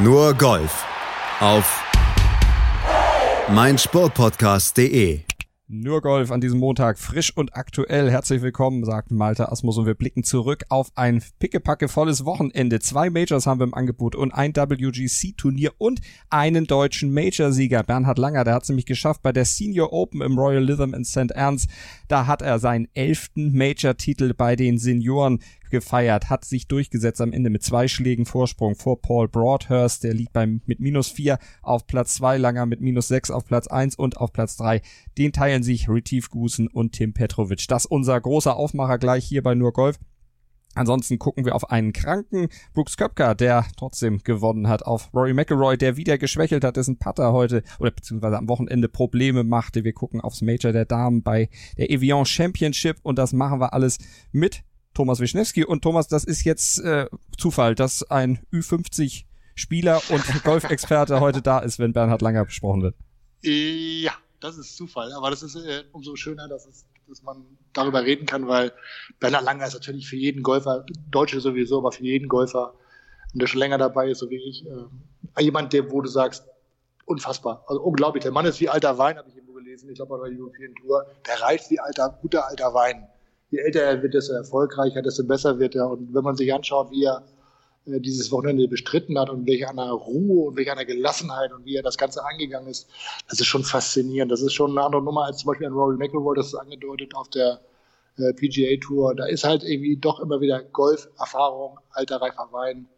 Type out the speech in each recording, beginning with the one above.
Nur Golf auf meinsportpodcast.de. Nur Golf an diesem Montag frisch und aktuell. Herzlich willkommen, sagt Malte Asmus und wir blicken zurück auf ein pickepacke volles Wochenende. Zwei Majors haben wir im Angebot und ein WGC-Turnier und einen deutschen Major-Sieger. Bernhard Langer, der hat es nämlich geschafft bei der Senior Open im Royal Lytham in St. Ernst. Da hat er seinen elften Major-Titel bei den Senioren gefeiert, hat sich durchgesetzt am Ende mit zwei Schlägen Vorsprung vor Paul Broadhurst, der liegt beim mit minus vier auf Platz zwei, Langer mit minus sechs auf Platz eins und auf Platz drei. Den teilen sich Retief Gusen und Tim Petrovic. Das unser großer Aufmacher gleich hier bei Nur Golf. Ansonsten gucken wir auf einen kranken Brooks Köpker, der trotzdem gewonnen hat, auf Rory McIlroy, der wieder geschwächelt hat, dessen Putter heute oder beziehungsweise am Wochenende Probleme machte. Wir gucken aufs Major der Damen bei der Evian Championship und das machen wir alles mit Thomas Wischnewski. Und Thomas, das ist jetzt äh, Zufall, dass ein Ü50 Spieler und Golfexperte heute da ist, wenn Bernhard Langer besprochen wird. Ja, das ist Zufall, aber das ist äh, umso schöner, dass, es, dass man darüber reden kann, weil Bernhard Langer ist natürlich für jeden Golfer, Deutsche sowieso, aber für jeden Golfer, der schon länger dabei ist, so wie ich, äh, jemand, der, wo du sagst, unfassbar, also unglaublich. Der Mann ist wie alter Wein, habe ich irgendwo gelesen, ich glaube bei der European Tour, der reicht wie alter, guter alter Wein je älter er wird, desto erfolgreicher, desto besser wird er. Und wenn man sich anschaut, wie er äh, dieses Wochenende bestritten hat und welche einer Ruhe und welche einer Gelassenheit und wie er das Ganze angegangen ist, das ist schon faszinierend. Das ist schon eine andere Nummer als zum Beispiel ein Rory McIlroy, das ist angedeutet auf der äh, PGA Tour. Da ist halt irgendwie doch immer wieder Golf-Erfahrung, alter reifer Wein.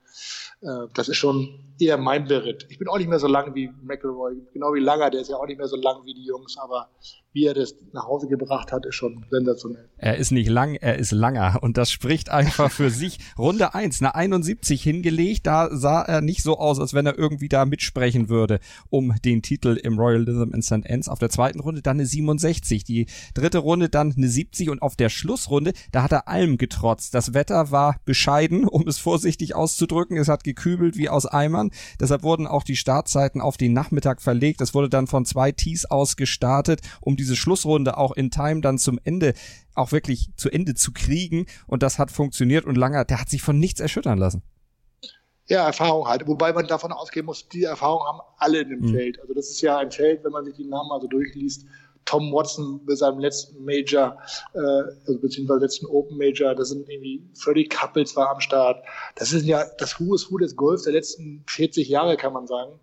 Äh, das ist schon eher mein Beritt. Ich bin auch nicht mehr so lang wie McElroy, genau wie Langer, der ist ja auch nicht mehr so lang wie die Jungs, aber wie er das nach Hause gebracht hat, ist schon sensationell. Er ist nicht lang, er ist langer und das spricht einfach für sich. Runde eins, eine 71 hingelegt, da sah er nicht so aus, als wenn er irgendwie da mitsprechen würde um den Titel im Royal Lytham in St. Anne's. Auf der zweiten Runde dann eine 67, die dritte Runde dann eine 70 und auf der Schlussrunde, da hat er allem getrotzt. Das Wetter war bescheiden, um es vorsichtig auszudrücken. Es hat gekübelt wie aus Eimern. Deshalb wurden auch die Startzeiten auf den Nachmittag verlegt. Es wurde dann von zwei Tees aus gestartet, um diese Schlussrunde auch in Time dann zum Ende auch wirklich zu Ende zu kriegen. Und das hat funktioniert und Langer, der hat sich von nichts erschüttern lassen. Ja, Erfahrung halt. Wobei man davon ausgehen muss, die Erfahrung haben alle in dem mhm. Feld. Also das ist ja ein Feld, wenn man sich die Namen also durchliest. Tom Watson bei seinem letzten Major, äh, also beziehungsweise letzten Open Major, da sind irgendwie Freddie Couples war am Start. Das ist ja das Who is Who des Golfs der letzten 40 Jahre, kann man sagen.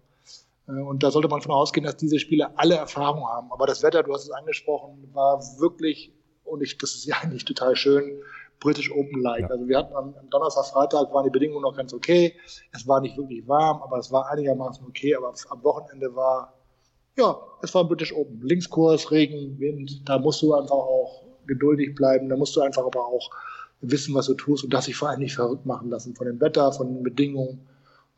Äh, und da sollte man von ausgehen, dass diese Spieler alle Erfahrung haben. Aber das Wetter, du hast es angesprochen, war wirklich, und ich, das ist ja eigentlich total schön, British Open like. Ja. Also wir hatten am, am, Donnerstag, Freitag waren die Bedingungen noch ganz okay. Es war nicht wirklich warm, aber es war einigermaßen okay. Aber am Wochenende war, ja, es war British Open. Linkskurs, Regen, Wind, da musst du einfach auch geduldig bleiben. Da musst du einfach aber auch wissen, was du tust und das sich vor allem nicht verrückt machen lassen von dem Wetter, von den Bedingungen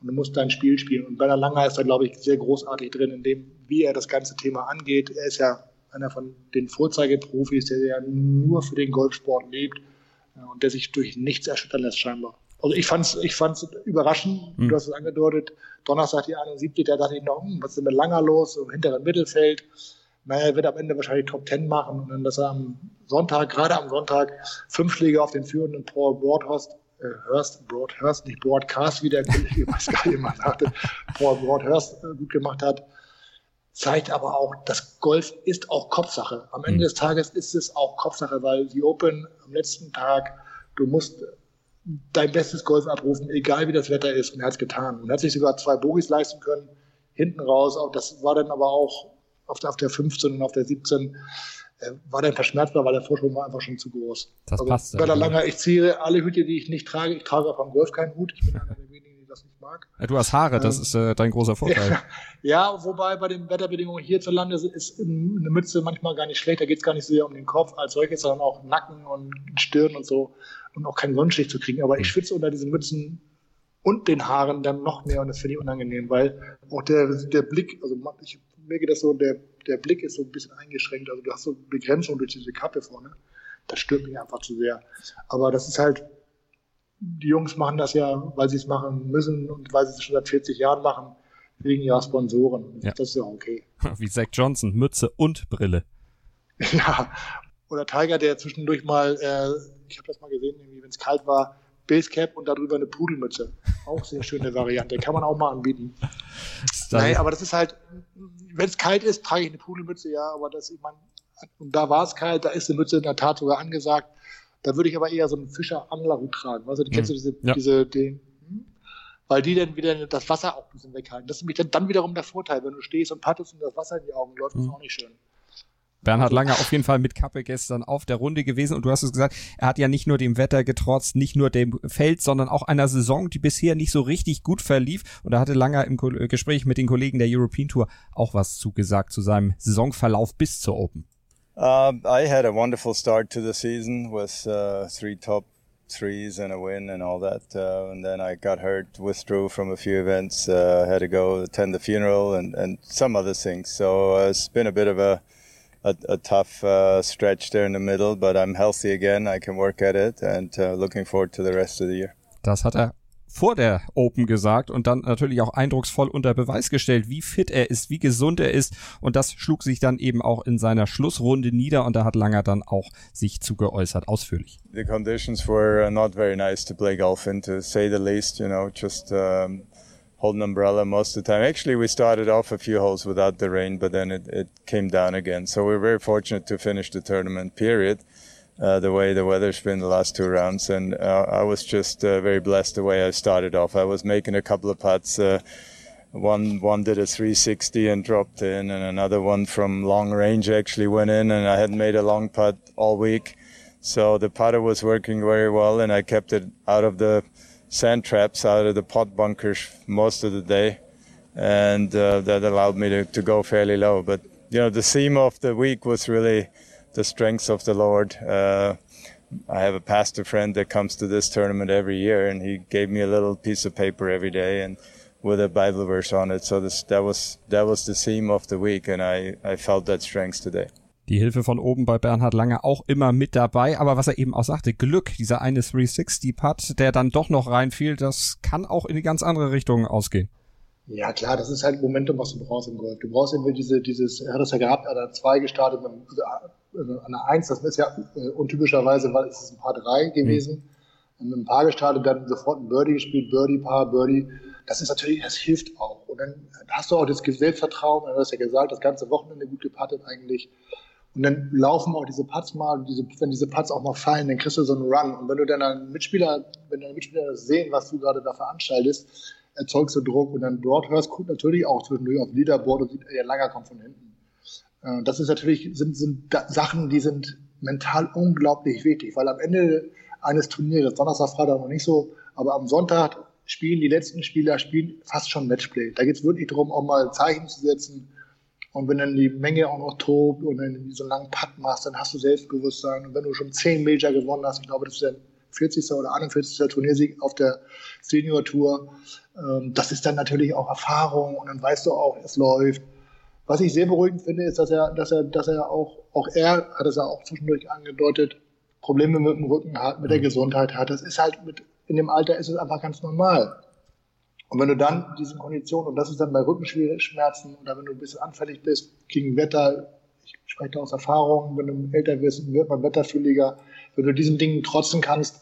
und du musst dein Spiel spielen. Und Werner Langer ist da, glaube ich, sehr großartig drin, in dem, wie er das ganze Thema angeht. Er ist ja einer von den Vorzeigeprofis, der ja nur für den Golfsport lebt und der sich durch nichts erschüttern lässt, scheinbar. Also ich fand's, ich fand's überraschend. Mhm. Du hast es angedeutet. Donnerstag die 71, da dachte ich noch, hm, was ist denn mit Langer los im hinteren Mittelfeld? Naja, er wird am Ende wahrscheinlich Top Ten machen und dann, dass er am Sonntag, gerade am Sonntag, fünf Schläge auf den führenden Paul Broadhurst äh, Hurst, Broadhurst, nicht Broadcast, wie der Kollege bei Sky immer sagte, Paul Broadhurst äh, gut gemacht hat, zeigt aber auch, dass Golf ist auch Kopfsache. Am Ende mhm. des Tages ist es auch Kopfsache, weil die Open am letzten Tag, du musst dein bestes Golf abrufen, egal wie das Wetter ist, und er hat es getan. Und er hat sich sogar zwei Bogies leisten können, hinten raus, auch das war dann aber auch auf der, auf der 15 und auf der 17 äh, war dann verschmerzbar, weil der Vorsprung war einfach schon zu groß. Das also, passt. Werder Langer, ich ziehe alle Hüte, die ich nicht trage. Ich trage auch beim Golf keinen Hut. Ich bin einer der wenigen, die das nicht mag. Ja, du hast Haare, das ähm, ist äh, dein großer Vorteil. Ja, ja, wobei bei den Wetterbedingungen hierzulande ist eine Mütze manchmal gar nicht schlecht. Da geht es gar nicht so sehr um den Kopf als solches, sondern auch Nacken und Stirn und so. Und auch keinen Sonnenstich zu kriegen. Aber ich hm. schwitze unter diesen Mützen und den Haaren dann noch mehr und das finde ich unangenehm, weil auch der, der Blick, also ich, mir geht das so, der der Blick ist so ein bisschen eingeschränkt. Also du hast so eine Begrenzung durch diese Kappe vorne. Das stört mich einfach zu sehr. Aber das ist halt, die Jungs machen das ja, weil sie es machen müssen und weil sie es schon seit 40 Jahren machen, wegen ihrer Sponsoren. Ja. Das ist ja okay. Wie Zach Johnson, Mütze und Brille. Ja. Oder Tiger, der zwischendurch mal, äh, ich habe das mal gesehen, wenn es kalt war, Basecap und darüber eine Pudelmütze. Auch sehr schöne Variante. Kann man auch mal anbieten. Nein, aber das ist halt, wenn es kalt ist, trage ich eine Pudelmütze, ja, aber das, ich meine, und da war es kalt, da ist eine Mütze in der Tat sogar angesagt. Da würde ich aber eher so einen Fischer-Anglerhut tragen. Weißt du, du kennst du diese, ja. diese, den, hm? weil die dann wieder das Wasser auch ein bisschen weghalten. Das ist nämlich dann, dann wiederum der Vorteil, wenn du stehst und pattest und das Wasser in die Augen läuft, mhm. ist auch nicht schön. Bernhard Langer auf jeden Fall mit Kappe gestern auf der Runde gewesen und du hast es gesagt, er hat ja nicht nur dem Wetter getrotzt, nicht nur dem Feld, sondern auch einer Saison, die bisher nicht so richtig gut verlief und da hatte Langer im Gespräch mit den Kollegen der European Tour auch was zugesagt zu seinem Saisonverlauf bis zur Open. Uh, I had a wonderful start to the season with uh, three top threes and a win and all that. Uh, and then I got hurt, withdrew from a few events, uh, had to go attend the funeral and, and some other things. So uh, it's been a bit of a a, a tough uh, stretch there in the middle, but I'm healthy again. I can work at it and uh, looking forward to the rest of the year. Das hat er vor der Open gesagt und dann natürlich auch eindrucksvoll unter Beweis gestellt, wie fit er ist, wie gesund er ist und das schlug sich dann eben auch in seiner Schlussrunde nieder und da hat Langer dann auch sich zu geäußert, ausführlich. The conditions were uh, not very nice to play golf in, to say the least, you know, just um, hold an umbrella most of the time. Actually, we started off a few holes without the rain, but then it, it came down again. So we're very fortunate to finish the tournament period. Uh, the way the weather's been the last two rounds, and uh, I was just uh, very blessed the way I started off. I was making a couple of putts. Uh, one one did a 360 and dropped in, and another one from long range actually went in, and I hadn't made a long putt all week, so the putter was working very well, and I kept it out of the sand traps out of the pot bunkers most of the day, and uh, that allowed me to, to go fairly low. But you know, the theme of the week was really the strength of the Lord. Uh, I have a pastor friend that comes to this tournament every year, and he gave me a little piece of paper every day and with a Bible verse on it. So this, that was that was the theme of the week, and I I felt that strength today. Die Hilfe von oben bei Bernhard Lange auch immer mit dabei. Aber was er eben auch sagte, Glück, dieser eine 360-Putt, der dann doch noch reinfiel, das kann auch in die ganz andere Richtung ausgehen. Ja, klar, das ist halt Momentum, was du brauchst im Golf. Du brauchst irgendwie diese, dieses, er hat das ja gehabt, er hat zwei gestartet, also an der Eins, das ist ja äh, untypischerweise, weil es ist ein Paar drei gewesen. Mhm. Mit ein Paar gestartet, dann sofort ein Birdie gespielt, Birdie, Paar, Birdie. Das ist natürlich, das hilft auch. Und dann hast du auch das Selbstvertrauen, er hat das ja gesagt, das ganze Wochenende gut gepattet eigentlich. Und dann laufen auch diese Putts mal, diese, wenn diese Putts auch mal fallen, dann kriegst du so einen Run. Und wenn du dann einen Mitspieler, wenn deine Mitspieler das sehen, was du gerade da veranstaltest, erzeugst du Druck. Und dann hörst du natürlich auch zwischendurch auf Leaderboard und sieht, ja, Langer kommt von hinten. Äh, das ist natürlich, sind, sind Sachen, die sind mental unglaublich wichtig, weil am Ende eines Turnieres, Donnerstag, Freitag noch nicht so, aber am Sonntag spielen die letzten Spieler spielen fast schon Matchplay. Da geht es wirklich darum, auch mal Zeichen zu setzen, und wenn dann die Menge auch noch tobt und dann so einen langen Putt machst, dann hast du Selbstbewusstsein. Und wenn du schon 10 Major gewonnen hast, ich glaube, das ist der 40. oder 41. Turniersieg auf der Senior Tour, ähm, das ist dann natürlich auch Erfahrung und dann weißt du auch, es läuft. Was ich sehr beruhigend finde, ist, dass er, dass er, dass er auch, auch er hat es ja auch zwischendurch angedeutet, Probleme mit dem Rücken hat, mit der mhm. Gesundheit hat. Das ist halt mit, in dem Alter ist es einfach ganz normal. Und wenn du dann diese Kondition, und das ist dann bei Rückenschmerzen oder wenn du ein bisschen anfällig bist gegen Wetter, ich spreche da aus Erfahrung, wenn du älter wirst, wird man wetterfühliger, wenn du diesen Dingen trotzen kannst,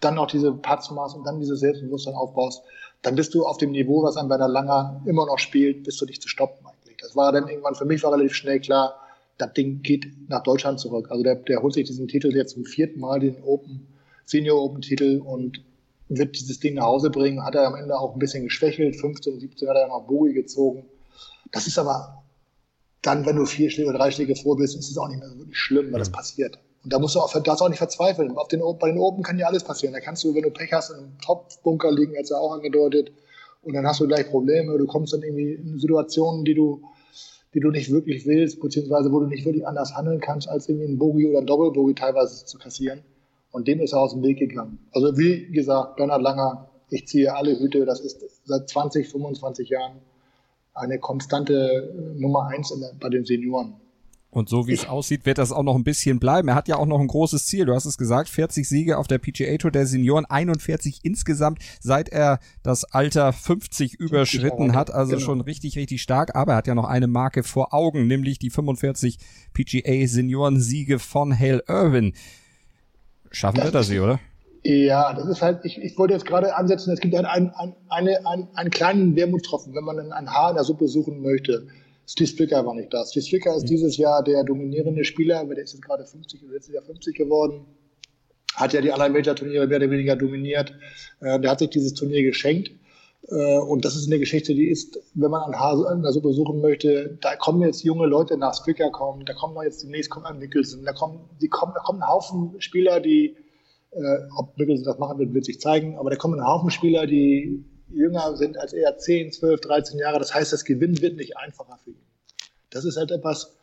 dann auch diese Patz machst und dann dieses Selbstbewusstsein aufbaust, dann bist du auf dem Niveau, was einem bei der Langer immer noch spielt, bist du dich zu stoppen eigentlich. Das war dann irgendwann, für mich war relativ schnell klar, das Ding geht nach Deutschland zurück. Also der, der holt sich diesen Titel jetzt zum vierten Mal, den Open, Senior Open Titel und wird dieses Ding nach Hause bringen. Hat er am Ende auch ein bisschen geschwächelt. 15, 17 hat er noch Bogi gezogen. Das ist aber dann, wenn du vier Schläge oder drei Schläge vor bist, ist es auch nicht mehr so wirklich schlimm, weil das passiert. Und da musst du auch, darfst auch nicht verzweifeln. Auf den, bei den Open kann ja alles passieren. Da kannst du, wenn du Pech hast, in einem Top-Bunker liegen, als er auch angedeutet. Und dann hast du gleich Probleme. Du kommst dann irgendwie in Situationen, die du, die du nicht wirklich willst, beziehungsweise wo du nicht wirklich anders handeln kannst, als irgendwie ein Bogie oder ein Doppelbogie teilweise zu kassieren. Und dem ist er aus dem Weg gegangen. Also wie gesagt, Bernhard Langer, ich ziehe alle Hüte, das ist seit 20, 25 Jahren eine konstante äh, Nummer eins bei den Senioren. Und so wie es aussieht, wird das auch noch ein bisschen bleiben. Er hat ja auch noch ein großes Ziel. Du hast es gesagt, 40 Siege auf der PGA Tour der Senioren, 41 insgesamt, seit er das Alter 50 überschritten hat. Also genau. schon richtig, richtig stark. Aber er hat ja noch eine Marke vor Augen, nämlich die 45 PGA Senioren Siege von Hale Irwin. Schaffen das wir das hier, oder? Ja, das ist halt, ich, ich wollte jetzt gerade ansetzen, es gibt halt einen, einen, eine, einen, einen kleinen Wermutstropfen, wenn man ein Haar in der Suppe suchen möchte. Steve Stricker war nicht da. Steve Stricker ist dieses Jahr der dominierende Spieler, der ist jetzt gerade 50 oder letztes Jahr 50 geworden. Hat ja die anderen Major-Turniere mehr oder weniger dominiert. Äh, der hat sich dieses Turnier geschenkt. Äh, und das ist eine Geschichte, die ist, wenn man ein Haar in der Suppe suchen möchte, da kommen jetzt junge Leute nach Stricker kommen, da kommen jetzt demnächst kommt ein Nicholson, da kommen, die kommen, da kommen ein Haufen Spieler, die äh, ob Mickelson das machen wird, wird sich zeigen. Aber da kommen ein Haufen Spieler, die jünger sind als er, 10, 12, 13 Jahre. Das heißt, das Gewinnen wird nicht einfacher für ihn. Das ist halt etwas,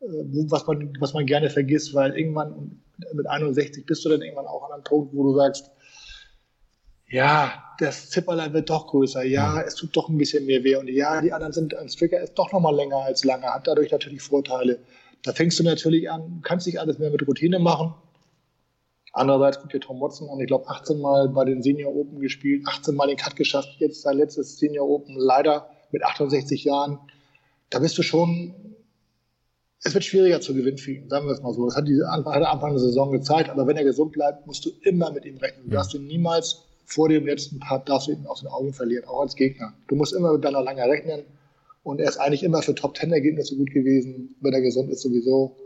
äh, was man, was man gerne vergisst, weil irgendwann mit 61 bist du dann irgendwann auch an einem Punkt, wo du sagst, ja, das Zipperlein wird doch größer, ja, es tut doch ein bisschen mehr weh und ja, die anderen sind, ein Stricker ist doch noch mal länger als lange, hat dadurch natürlich Vorteile. Da fängst du natürlich an, kannst nicht alles mehr mit Routine machen, Andererseits guckt ihr Tom Watson an, ich glaube 18 Mal bei den Senior Open gespielt, 18 Mal den Cut geschafft, jetzt sein letztes Senior Open leider mit 68 Jahren. Da bist du schon, es wird schwieriger zu gewinnen für ihn, sagen wir es mal so. Das hat die hat der Anfang der Saison gezeigt, aber wenn er gesund bleibt, musst du immer mit ihm rechnen. Du darfst ihn niemals vor dem letzten Part, darfst du ihn aus den Augen verlieren, auch als Gegner. Du musst immer mit deiner Langer rechnen und er ist eigentlich immer für Top-10-Ergebnisse gut gewesen, wenn er gesund ist sowieso.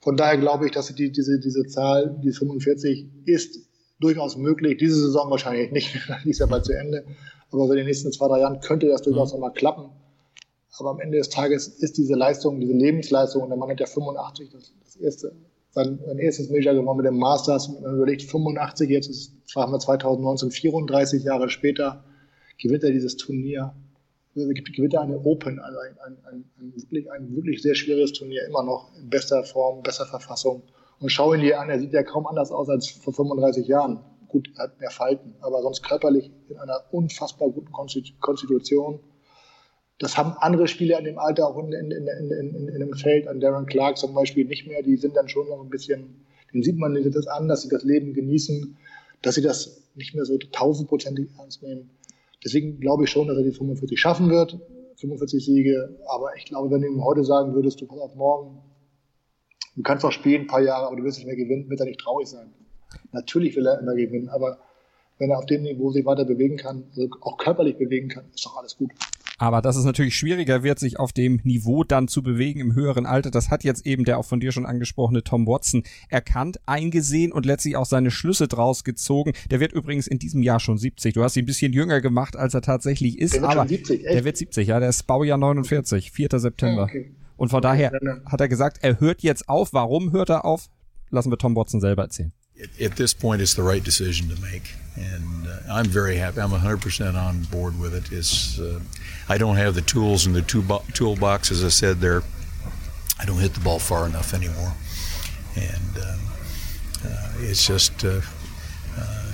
Von daher glaube ich, dass die, diese, diese Zahl, die 45, ist durchaus möglich. Diese Saison wahrscheinlich nicht, die ist ja bald zu Ende. Aber in den nächsten zwei, drei Jahren könnte das durchaus mhm. nochmal klappen. Aber am Ende des Tages ist diese Leistung, diese Lebensleistung, und der Mann hat ja 85, das, das erste, sein, sein erstes Major gewonnen mit dem Masters, und man überlegt 85, jetzt ist, haben wir 2019, 34 Jahre später, gewinnt er dieses Turnier gewinnt er eine Open, also ein, ein, ein, ein, wirklich, ein wirklich sehr schwieriges Turnier, immer noch in bester Form, bester Verfassung. Und schau ihn dir an, er sieht ja kaum anders aus als vor 35 Jahren. Gut, er hat mehr Falten, aber sonst körperlich in einer unfassbar guten Konstitution. Das haben andere Spieler in dem Alter auch in, in, in, in, in, dem Feld, an Darren Clark zum Beispiel nicht mehr. Die sind dann schon noch ein bisschen, den sieht man das an, dass sie das Leben genießen, dass sie das nicht mehr so tausendprozentig ernst nehmen. Deswegen glaube ich schon, dass er die 45 schaffen wird, 45 Siege. Aber ich glaube, wenn du ihm heute sagen würdest, du pass auf morgen, du kannst auch spielen ein paar Jahre, aber du wirst nicht mehr gewinnen, wird er nicht traurig sein. Natürlich will er immer gewinnen, aber wenn er auf dem Niveau sich weiter bewegen kann, also auch körperlich bewegen kann, ist doch alles gut. Aber dass es natürlich schwieriger wird, sich auf dem Niveau dann zu bewegen im höheren Alter, das hat jetzt eben der auch von dir schon angesprochene Tom Watson erkannt, eingesehen und letztlich auch seine Schlüsse draus gezogen. Der wird übrigens in diesem Jahr schon 70. Du hast ihn ein bisschen jünger gemacht, als er tatsächlich ist, der aber 70, der wird 70, ja, der ist Baujahr 49, 4. September. Okay. Und von daher hat er gesagt, er hört jetzt auf. Warum hört er auf? Lassen wir Tom Watson selber erzählen. At this point, it's the right decision to make, and uh, I'm very happy. I'm 100% on board with it. It's uh, I don't have the tools in the toolbox, as I said there. I don't hit the ball far enough anymore, and um, uh, it's just uh, uh,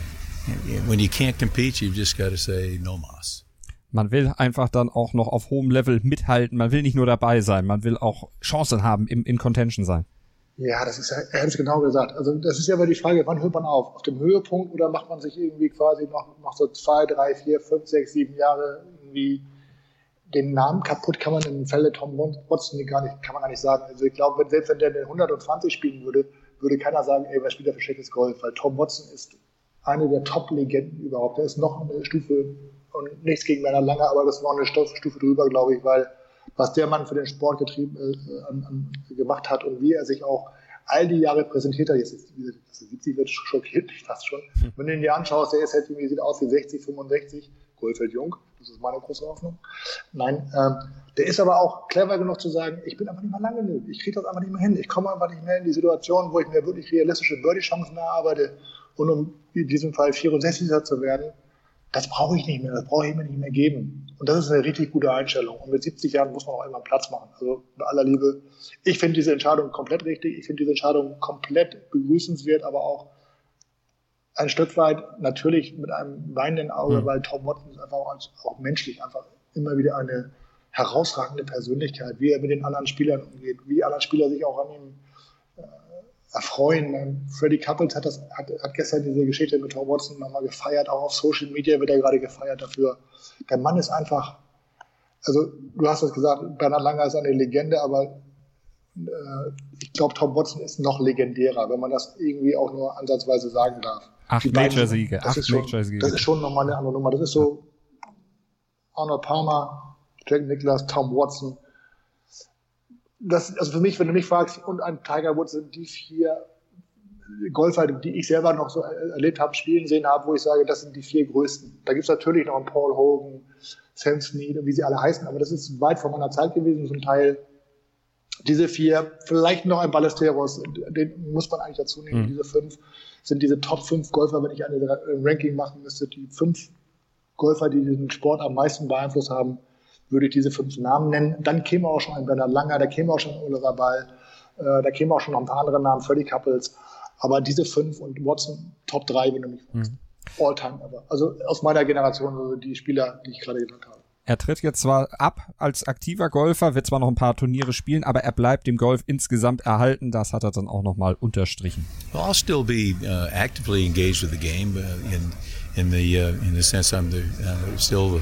when you can't compete, you've just got to say no mas. Man will einfach dann auch noch auf hohem Level mithalten. Man will nicht nur dabei sein, man will auch Chancen haben, im, in Contention sein. Ja, das ist, er hat es genau gesagt. Also das ist ja immer die Frage, wann hört man auf? Auf dem Höhepunkt oder macht man sich irgendwie quasi noch, noch so zwei, drei, vier, fünf, sechs, sieben Jahre irgendwie den Namen kaputt kann man im Falle Tom Watson gar nicht, kann man gar nicht sagen. Also ich glaube, selbst wenn der den 120 spielen würde, würde keiner sagen, ey, was spielt der für schlechtes Golf? Weil Tom Watson ist eine der Top-Legenden überhaupt. Der ist noch eine Stufe und nichts gegen Männer Lange, aber das ist noch eine Stufe drüber, glaube ich, weil was der Mann für den Sport getrieben, äh, an, an, gemacht hat und wie er sich auch all die Jahre präsentiert hat, jetzt ist, das 70 wird schockiert mich fast schon. Hm. Wenn du ihn dir anschaust, der ist halt irgendwie, sieht aus wie 60, 65, Goldfeld Jung, das ist meine große Hoffnung. Nein, ähm, der ist aber auch clever genug zu sagen, ich bin einfach nicht mehr lang genug. Ich kriege das einfach nicht mehr hin. Ich komme einfach nicht mehr in die Situation, wo ich mir wirklich realistische Birdie-Chancen erarbeite. Und um in diesem Fall 64er zu werden, das brauche ich nicht mehr. Das brauche ich mir nicht mehr geben. Und das ist eine richtig gute Einstellung. Und mit 70 Jahren muss man auch immer Platz machen. Also bei aller Liebe. Ich finde diese Entscheidung komplett richtig. Ich finde diese Entscheidung komplett begrüßenswert, aber auch ein Stück weit natürlich mit einem weinenden Auge, mhm. weil Tom Watson ist einfach auch, auch, menschlich einfach immer wieder eine herausragende Persönlichkeit, wie er mit den anderen Spielern umgeht, wie alle Spieler sich auch an ihm äh, erfreuen. Freddie Couples hat, das, hat, hat gestern diese Geschichte mit Tom Watson nochmal gefeiert, auch auf Social Media wird er gerade gefeiert dafür. Der Mann ist einfach, also du hast es gesagt, Bernhard Langer ist eine Legende, aber äh, ich glaube, Tom Watson ist noch legendärer, wenn man das irgendwie auch nur ansatzweise sagen darf. Acht Major-Siege. Acht Major-Siege. Das ist schon nochmal eine andere Nummer. Das ist so Arnold Palmer, Jack Nicholas, Tom Watson. Das, also für mich, wenn du mich fragst, und ein Tiger Woods sind die vier Golfer, die ich selber noch so erlebt habe, spielen sehen habe, wo ich sage, das sind die vier größten. Da gibt es natürlich noch einen Paul Hogan, Sam Snead und wie sie alle heißen, aber das ist weit vor meiner Zeit gewesen, zum Teil. Diese vier, vielleicht noch ein Ballesteros, den muss man eigentlich dazu nehmen. Mhm. Diese fünf sind diese Top fünf Golfer, wenn ich eine Ranking machen müsste, die fünf Golfer, die diesen Sport am meisten beeinflusst haben, würde ich diese fünf Namen nennen. Dann käme auch schon ein Bernhard Langer, da käme auch schon ein Oliver Ball, äh, da käme auch schon noch ein paar andere Namen, Freddie Couples. Aber diese fünf und Watson Top 3, wenn du mich fragst. Mhm. All time ever. Also aus meiner Generation, also die Spieler, die ich gerade genannt habe. Er tritt jetzt zwar ab als aktiver Golfer, wird zwar noch ein paar Turniere spielen, aber er bleibt dem Golf insgesamt erhalten. Das hat er dann auch nochmal unterstrichen. Well, I'll still be uh, actively engaged with the game uh, in in the uh, in the sense I'm the uh, still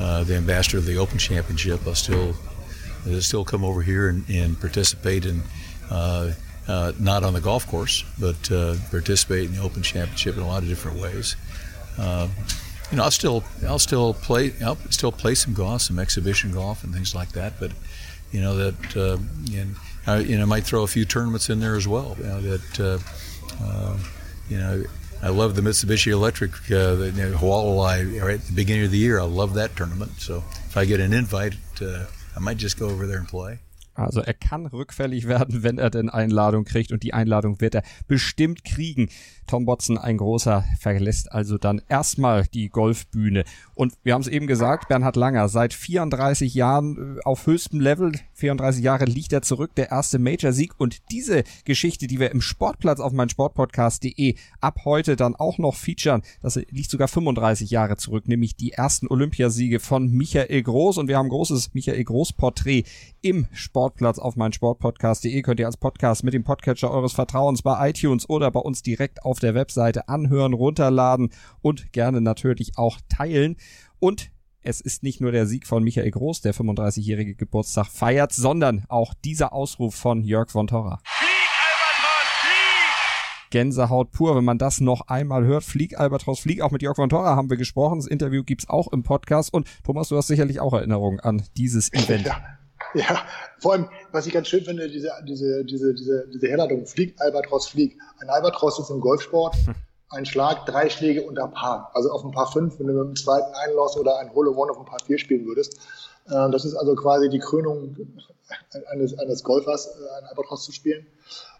uh, the ambassador of the Open Championship. I'll still uh, still come over here and, and participate in. Uh, uh, not on the golf course, but uh, participate in the Open Championship in a lot of different ways. Uh, you know, I'll still I'll still play I'll still play some golf, some exhibition golf, and things like that. But you know that and I, you know might throw a few tournaments in there as well. You know, that you know. I love the Mitsubishi Electric uh, the, you know, Huawei right at the beginning of the year. I love that tournament. So if I get an invite, uh, I might just go over there and play. Also er kann rückfällig werden, wenn er denn Einladung kriegt und die Einladung wird er bestimmt kriegen. Tom Watson, ein großer, verlässt also dann erstmal die Golfbühne. Und wir haben es eben gesagt, Bernhard Langer, seit 34 Jahren äh, auf höchstem Level, 34 Jahre liegt er zurück, der erste Major-Sieg. Und diese Geschichte, die wir im Sportplatz auf meinsportpodcast.de ab heute dann auch noch featuren, das liegt sogar 35 Jahre zurück, nämlich die ersten Olympiasiege von Michael Groß. Und wir haben großes Michael Groß-Porträt im Sportplatz auf meinsportpodcast.de. Könnt ihr als Podcast mit dem Podcatcher eures Vertrauens bei iTunes oder bei uns direkt auf der Webseite anhören, runterladen und gerne natürlich auch teilen. Und es ist nicht nur der Sieg von Michael Groß, der 35-jährige Geburtstag feiert, sondern auch dieser Ausruf von Jörg von Torra. Gänsehaut pur, wenn man das noch einmal hört. Flieg, Albatros, Flieg. Auch mit Jörg von Torra haben wir gesprochen. Das Interview gibt's auch im Podcast. Und Thomas, du hast sicherlich auch Erinnerungen an dieses Event. Ja. Ja, vor allem, was ich ganz schön finde, diese, diese, diese, diese, diese Herleitung, Flieg, Albatros, Flieg. Ein Albatros ist im Golfsport ein Schlag, drei Schläge unter Paar. Also auf ein Paar fünf, wenn du mit dem zweiten Einloss oder ein Hole One auf ein Paar vier spielen würdest. Äh, das ist also quasi die Krönung eines, eines Golfers, äh, ein Albatros zu spielen.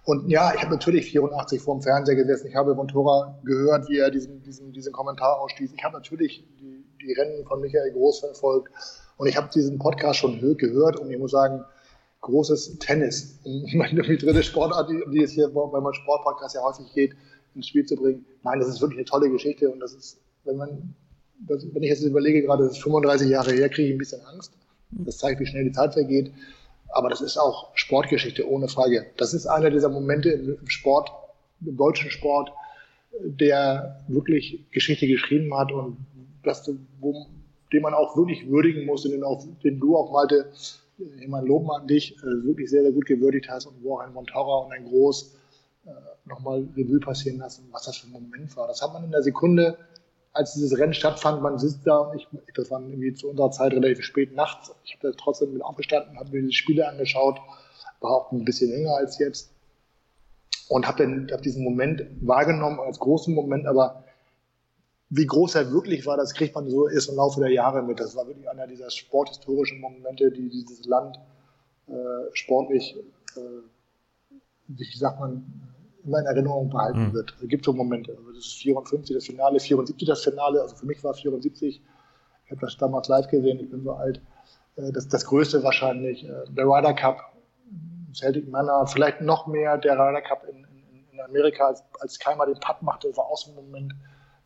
Und ja, ich habe natürlich 84 vor dem Fernseher gesessen. Ich habe von Tora gehört, wie er diesen, diesen, diesen Kommentar ausstieß. Ich habe natürlich die, die Rennen von Michael Groß verfolgt. Und ich habe diesen Podcast schon gehört und ich muss sagen, großes Tennis. Meine dritte Sportart, die es hier bei meinem Sportpodcast ja häufig geht, ins Spiel zu bringen. Nein, das ist wirklich eine tolle Geschichte und das ist, wenn man, das, wenn ich jetzt überlege, gerade das ist 35 Jahre her, kriege ich ein bisschen Angst. Das zeigt, wie schnell die Zeit vergeht. Aber das ist auch Sportgeschichte, ohne Frage. Das ist einer dieser Momente im Sport, im deutschen Sport, der wirklich Geschichte geschrieben hat und das, wo, den man auch wirklich würdigen muss und den, auch, den du auch, Malte, ich meine, loben an dich, äh, wirklich sehr, sehr gut gewürdigt hast und wo auch ein Montaurer und ein Groß äh, nochmal Revue passieren lassen, was das für ein Moment war. Das hat man in der Sekunde, als dieses Rennen stattfand, man sitzt da, ich, das war irgendwie zu unserer Zeit relativ spät nachts, ich habe da trotzdem mit aufgestanden, habe mir die Spiele angeschaut, war auch ein bisschen länger als jetzt und habe hab diesen Moment wahrgenommen als großen Moment, aber wie groß er wirklich war, das kriegt man so erst im Laufe der Jahre mit. Das war wirklich einer dieser sporthistorischen Momente, die dieses Land äh, sportlich, äh, wie sagt man, immer in Erinnerung behalten mhm. wird. Es gibt so Momente. Also das ist 54 das Finale, 74 das Finale. Also für mich war 74. Ich habe das damals live gesehen. Ich bin so alt. Äh, das, das Größte wahrscheinlich. Äh, der Ryder Cup, Celtic Manor, vielleicht noch mehr der Ryder Cup in, in, in Amerika, als, als Keimer den Putt machte, war auch so ein Moment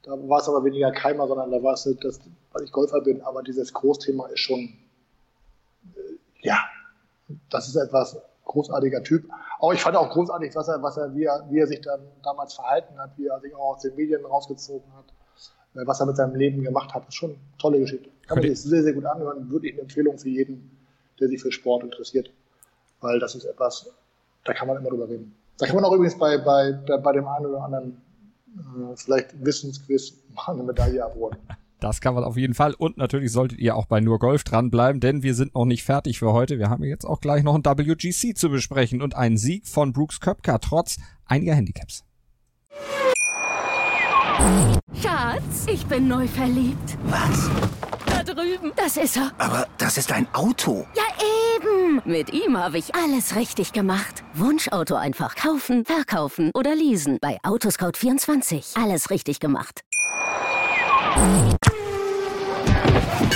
da war es aber weniger Keimer, sondern da war es, das, weil ich Golfer bin, aber dieses Großthema ist schon, äh, ja, das ist etwas großartiger Typ. Auch ich fand auch großartig, was er, was er, wie er, wie er sich dann damals verhalten hat, wie er sich auch aus den Medien rausgezogen hat, äh, was er mit seinem Leben gemacht hat. Das ist schon eine tolle Geschichte. Kann man sich sehr, sehr gut anhören. Wirklich eine Empfehlung für jeden, der sich für Sport interessiert. Weil das ist etwas, da kann man immer drüber reden. Da kann man auch übrigens bei, bei, bei dem einen oder anderen äh, vielleicht Wissensquiz mal eine Medaille abholen. Das kann man auf jeden Fall. Und natürlich solltet ihr auch bei Nur Golf dranbleiben, denn wir sind noch nicht fertig für heute. Wir haben jetzt auch gleich noch ein WGC zu besprechen und einen Sieg von Brooks Köpker trotz einiger Handicaps. Schatz, ich bin neu verliebt. Was? Da drüben. Das ist er. Aber das ist ein Auto. Ja, eben. Mit ihm habe ich alles richtig gemacht. Wunschauto einfach kaufen, verkaufen oder leasen. Bei Autoscout24. Alles richtig gemacht.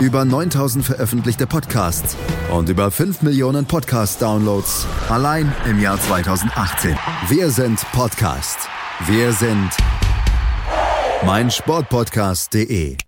Über 9000 veröffentlichte Podcasts und über 5 Millionen Podcast-Downloads allein im Jahr 2018. Wir sind Podcast. Wir sind meinsportpodcast.de.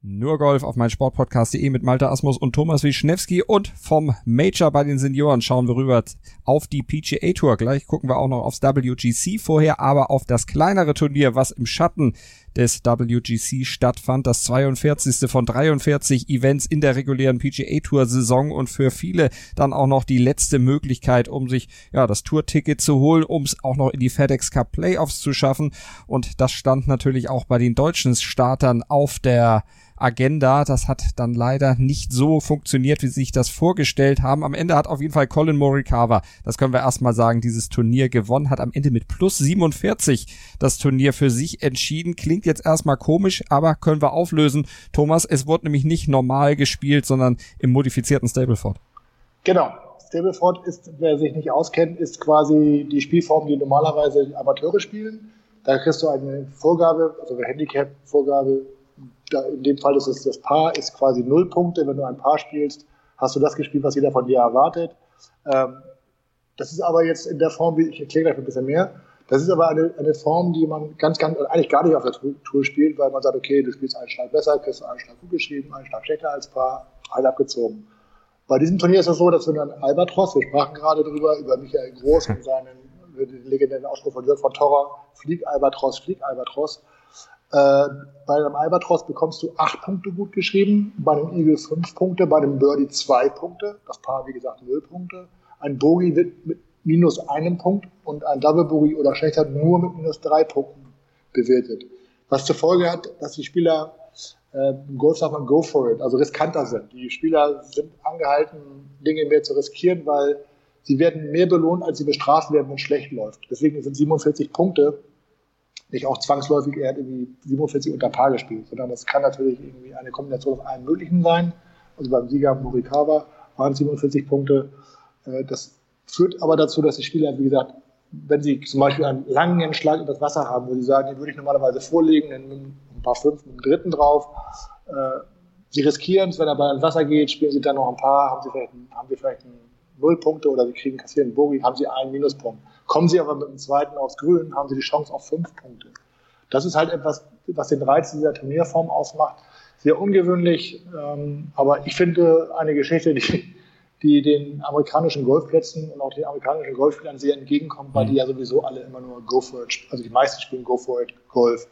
Nur Golf auf mein Sportpodcast.de mit Malte Asmus und Thomas Wischnewski und vom Major bei den Senioren schauen wir rüber auf die PGA Tour. Gleich gucken wir auch noch aufs WGC vorher, aber auf das kleinere Turnier, was im Schatten des WGC stattfand. Das 42. von 43 Events in der regulären PGA Tour Saison und für viele dann auch noch die letzte Möglichkeit, um sich ja das Tourticket zu holen, um es auch noch in die FedEx Cup Playoffs zu schaffen. Und das stand natürlich auch bei den deutschen Startern auf der Agenda. Das hat dann leider nicht so funktioniert, wie sie sich das vorgestellt haben. Am Ende hat auf jeden Fall Colin Morikawa, das können wir erstmal sagen, dieses Turnier gewonnen, hat am Ende mit plus 47 das Turnier für sich entschieden. Klingt jetzt erstmal komisch, aber können wir auflösen. Thomas, es wurde nämlich nicht normal gespielt, sondern im modifizierten Stableford. Genau. Stableford ist, wer sich nicht auskennt, ist quasi die Spielform, die normalerweise Amateure spielen. Da kriegst du eine Vorgabe, also eine Handicap-Vorgabe da, in dem Fall ist es das Paar, ist quasi null Punkte. Wenn du ein Paar spielst, hast du das gespielt, was jeder von dir erwartet. Ähm, das ist aber jetzt in der Form, wie ich erkläre gleich ein bisschen mehr. Das ist aber eine, eine Form, die man ganz, ganz, eigentlich gar nicht auf der Tour spielt, weil man sagt, okay, du spielst einen Schlag besser, kriegst einen Schlag gut geschrieben, einen Schlag schlechter als Paar, halt abgezogen. Bei diesem Turnier ist es so, dass wenn dann Albatros, wir sprachen gerade drüber, über Michael Groß und seinen den legendären Ausspruch von Jörg von Torra, flieg Albatros, flieg Albatros. Äh, bei einem Albatros bekommst du acht Punkte gut geschrieben, bei einem Eagle fünf Punkte, bei einem Birdie zwei Punkte, das Paar wie gesagt null Punkte. Ein Bogey wird mit minus einem Punkt und ein Double Bogey oder schlechter nur mit minus drei Punkten bewertet. Was zur Folge hat, dass die Spieler äh, Golf sagt man go for it, also riskanter sind. Die Spieler sind angehalten, Dinge mehr zu riskieren, weil sie werden mehr belohnt, als sie bestraft werden, wenn es schlecht läuft. Deswegen sind 47 Punkte nicht auch zwangsläufig, er hat irgendwie 47 unter Paar gespielt, sondern das kann natürlich irgendwie eine Kombination aus allen möglichen sein. Also beim Sieger Morikawa waren 47 Punkte. Äh, das führt aber dazu, dass die Spieler, wie gesagt, wenn sie zum Beispiel einen langen Schlag über das Wasser haben, wo sie sagen, den würde ich normalerweise vorlegen, dann ein paar Fünften, einen Dritten drauf. Äh, sie riskieren es, wenn er bei ins Wasser geht, spielen sie dann noch ein paar, haben sie vielleicht, haben sie vielleicht einen Nullpunkte oder sie kriegen kassieren Bogi, haben sie einen Minuspunkt. Kommen sie aber mit dem zweiten aufs Grün, haben sie die Chance auf fünf Punkte. Das ist halt etwas, was den Reiz dieser Turnierform ausmacht. Sehr ungewöhnlich, ähm, aber ich finde eine Geschichte, die, die den amerikanischen Golfplätzen und auch den amerikanischen Golfspielern sehr entgegenkommt, weil die ja sowieso alle immer nur Go for it, also die meisten spielen Go for it Golf.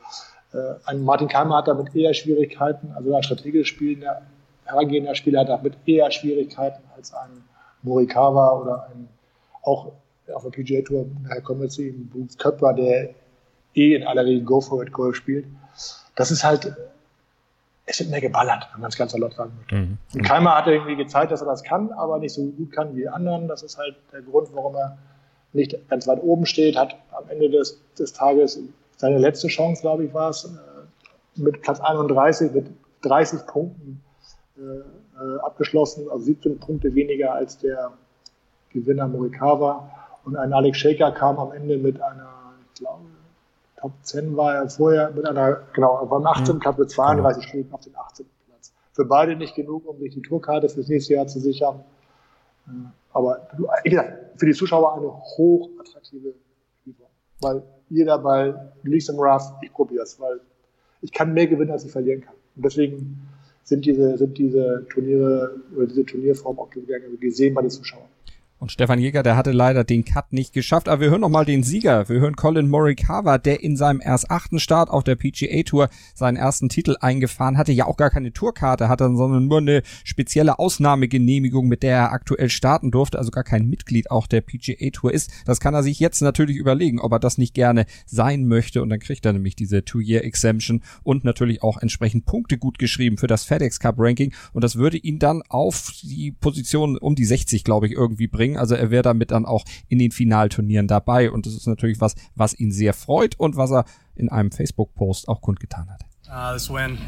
Äh, ein Martin Keimer hat damit eher Schwierigkeiten, also ein strategisch spielender, herangehender Spieler hat damit eher Schwierigkeiten als ein Morikawa oder ein, auch auf der PGA Tour, daher kommen wir zu ihm, Bruce Köpfer, der eh in aller Regel Go for it Golf spielt. Das ist halt, es wird mehr geballert, wenn man es ganz salopp sagen möchte. Mhm. Und Keimer hat irgendwie gezeigt, dass er das kann, aber nicht so gut kann wie die anderen. Das ist halt der Grund, warum er nicht ganz weit oben steht, hat am Ende des, des Tages seine letzte Chance, glaube ich, war es, äh, mit Platz 31, mit 30 Punkten äh, äh, abgeschlossen, also 17 Punkte weniger als der Gewinner Morikawa. Und ein Alex Shaker kam am Ende mit einer, ich glaube, Top 10 war er vorher, mit einer, genau, er war im 18. Mhm. Platz mit 32 genau. Stunden auf den 18. Platz. Für beide nicht genug, um sich die Tourkarte fürs nächste Jahr zu sichern. Äh, aber wie gesagt, für die Zuschauer eine hochattraktive Spielform. Weil jeder Ball liegt im Rough, ich probiere es, weil ich kann mehr gewinnen, als ich verlieren kann. Und deswegen sind diese, sind diese Turniere oder diese Turnierform auch gesehen bei den Zuschauern. Und Stefan Jäger, der hatte leider den Cut nicht geschafft. Aber wir hören noch mal den Sieger. Wir hören Colin Morikawa, der in seinem erst achten Start auf der PGA Tour seinen ersten Titel eingefahren hatte. Ja auch gar keine Tourkarte hatte, sondern nur eine spezielle Ausnahmegenehmigung, mit der er aktuell starten durfte. Also gar kein Mitglied auch der PGA Tour ist. Das kann er sich jetzt natürlich überlegen, ob er das nicht gerne sein möchte. Und dann kriegt er nämlich diese Two-Year-Exemption und natürlich auch entsprechend Punkte gut geschrieben für das FedEx Cup Ranking. Und das würde ihn dann auf die Position um die 60, glaube ich, irgendwie bringen bringen. Also er wäre damit dann auch in den Finalturnieren dabei und das ist natürlich was, was ihn sehr freut und was er in einem Facebook-Post auch kundgetan hat. Uh, this win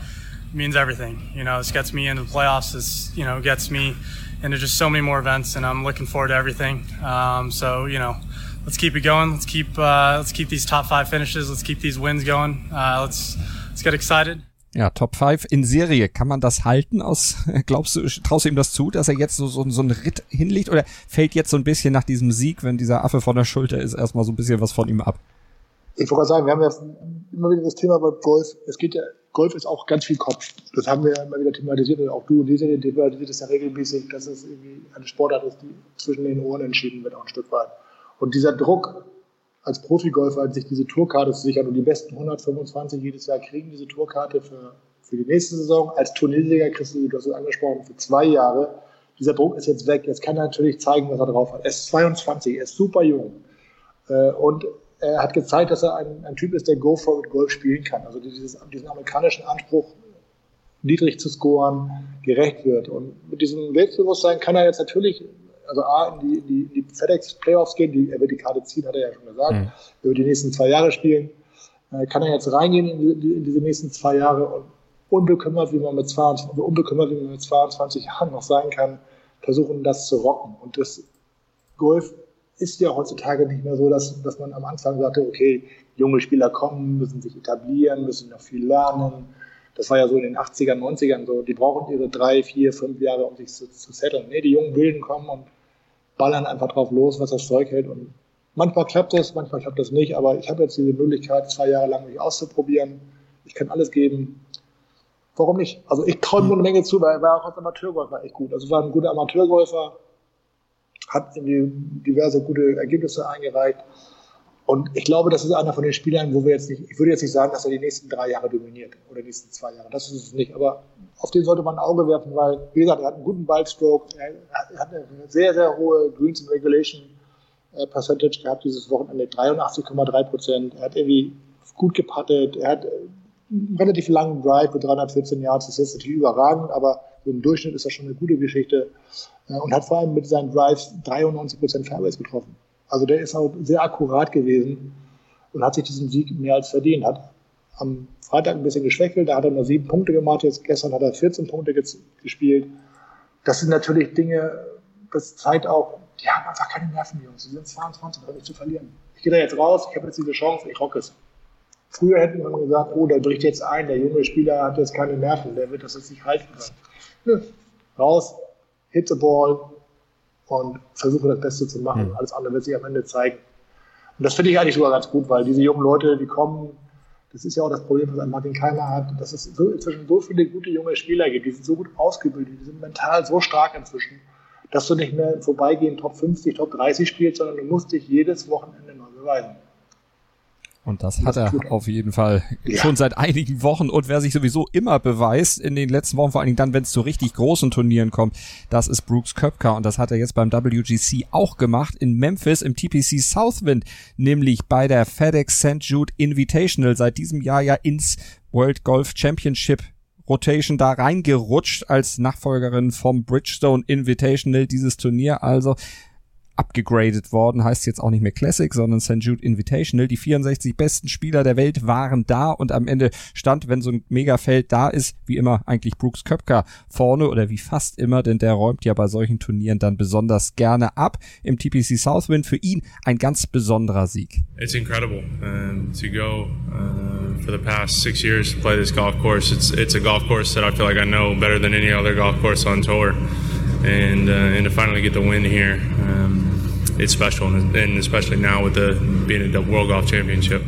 means everything. You know, this gets me into the playoffs. This, you know, gets me into just so many more events and I'm looking forward to everything. Um, so, you know, let's keep it going. Let's keep, uh, let's keep these top five finishes. Let's keep these wins going. Uh, let's, let's get excited. Ja, Top 5 in Serie. Kann man das halten aus, glaubst du, traust du ihm das zu, dass er jetzt so, so, so einen Ritt hinlegt oder fällt jetzt so ein bisschen nach diesem Sieg, wenn dieser Affe von der Schulter ist, erstmal so ein bisschen was von ihm ab? Ich wollte sagen, wir haben ja immer wieder das Thema bei Golf. Es geht ja, Golf ist auch ganz viel Kopf. Das haben wir ja immer wieder thematisiert, auch du und diese thematisiert es ja regelmäßig, dass es irgendwie eine Sportart ist, die zwischen den Ohren entschieden wird, auch ein Stück weit. Und dieser Druck, als Profigolfer sich diese Tourkarte zu sichern und die besten 125 jedes Jahr kriegen diese Tourkarte für, für die nächste Saison. Als Turniersieger kriegst du, du hast es angesprochen, für zwei Jahre. Dieser Druck ist jetzt weg. Jetzt kann er natürlich zeigen, was er drauf hat. Er ist 22, er ist super jung. Äh, und er hat gezeigt, dass er ein, ein Typ ist, der Go for it Golf spielen kann. Also dieses, diesen amerikanischen Anspruch, niedrig zu scoren, gerecht wird. Und mit diesem Selbstbewusstsein kann er jetzt natürlich also A, in die, in die, in die FedEx Playoffs gehen, die, er wird die Karte ziehen, hat er ja schon gesagt, mhm. über die nächsten zwei Jahre spielen, äh, kann er jetzt reingehen in, die, in, diese nächsten zwei Jahre und unbekümmert, wie man mit 22, unbekümmert, wie man mit 22 Jahren noch sein kann, versuchen, das zu rocken. Und das Golf ist ja heutzutage nicht mehr so, dass, dass man am Anfang sagte, okay, junge Spieler kommen, müssen sich etablieren, müssen noch viel lernen. Das war ja so in den 80ern, 90ern so. Die brauchen ihre drei, vier, fünf Jahre, um sich zu, zu setteln. Nee, die jungen Wilden kommen und ballern einfach drauf los, was das Zeug hält. Und manchmal klappt das, manchmal klappt das nicht, aber ich habe jetzt diese Möglichkeit, zwei Jahre lang mich auszuprobieren. Ich kann alles geben. Warum nicht? Also ich traue mir eine Menge zu, weil er war auch als Amateurgolfer echt gut. Also war ein guter Amateurgolfer, hat irgendwie diverse gute Ergebnisse eingereicht. Und ich glaube, das ist einer von den Spielern, wo wir jetzt nicht, ich würde jetzt nicht sagen, dass er die nächsten drei Jahre dominiert oder die nächsten zwei Jahre. Das ist es nicht. Aber auf den sollte man ein Auge werfen, weil, wie gesagt, er hat einen guten Ballstroke, er hat eine sehr, sehr hohe Greens in Regulation äh, Percentage gehabt dieses Wochenende, 83,3 Prozent. Er hat irgendwie gut gepattet, er hat einen relativ langen Drive mit 314 Yards, das ist jetzt natürlich überragend, aber im Durchschnitt ist das schon eine gute Geschichte äh, und hat vor allem mit seinen Drives 93 Prozent Fairways getroffen. Also der ist auch sehr akkurat gewesen und hat sich diesen Sieg mehr als verdient. Hat am Freitag ein bisschen geschwächelt, da hat er nur sieben Punkte gemacht, jetzt gestern hat er 14 Punkte gespielt. Das sind natürlich Dinge, das zeigt auch, die haben einfach keine Nerven, Jungs. Die sind 22, da nicht zu verlieren. Ich gehe da jetzt raus, ich habe jetzt diese Chance, ich rocke es. Früher hätten wir gesagt, oh, der bricht jetzt ein, der junge Spieler hat jetzt keine Nerven, der wird das jetzt nicht halten können. Nö. Raus, hit the ball, und versuche das Beste zu machen. Mhm. Alles andere wird sich am Ende zeigen. Und das finde ich eigentlich sogar ganz gut, weil diese jungen Leute, die kommen, das ist ja auch das Problem, was ein Martin Keimer hat, dass es so, inzwischen so viele gute junge Spieler gibt, die sind so gut ausgebildet, die sind mental so stark inzwischen, dass du nicht mehr im Vorbeigehen Top 50, Top 30 spielst, sondern du musst dich jedes Wochenende neu beweisen. Und das hat er auf jeden Fall ja. schon seit einigen Wochen. Und wer sich sowieso immer beweist in den letzten Wochen, vor allen Dingen dann, wenn es zu richtig großen Turnieren kommt, das ist Brooks Köpker. Und das hat er jetzt beim WGC auch gemacht in Memphis im TPC Southwind, nämlich bei der FedEx St. Jude Invitational. Seit diesem Jahr ja ins World Golf Championship Rotation da reingerutscht als Nachfolgerin vom Bridgestone Invitational dieses Turnier. Also abgegradet worden, heißt jetzt auch nicht mehr Classic, sondern St. Jude Invitational. Die 64 besten Spieler der Welt waren da und am Ende stand, wenn so ein Megafeld da ist, wie immer eigentlich Brooks Köpker vorne oder wie fast immer, denn der räumt ja bei solchen Turnieren dann besonders gerne ab. Im TPC Southwind für ihn ein ganz besonderer Sieg. It's incredible um, to go uh, for the past six years to play this golf course. It's it's a golf course that I feel like I know better than any other golf course on tour. And, uh, and to finally get the win here, um, it's special, and especially now with the being a World Golf Championship.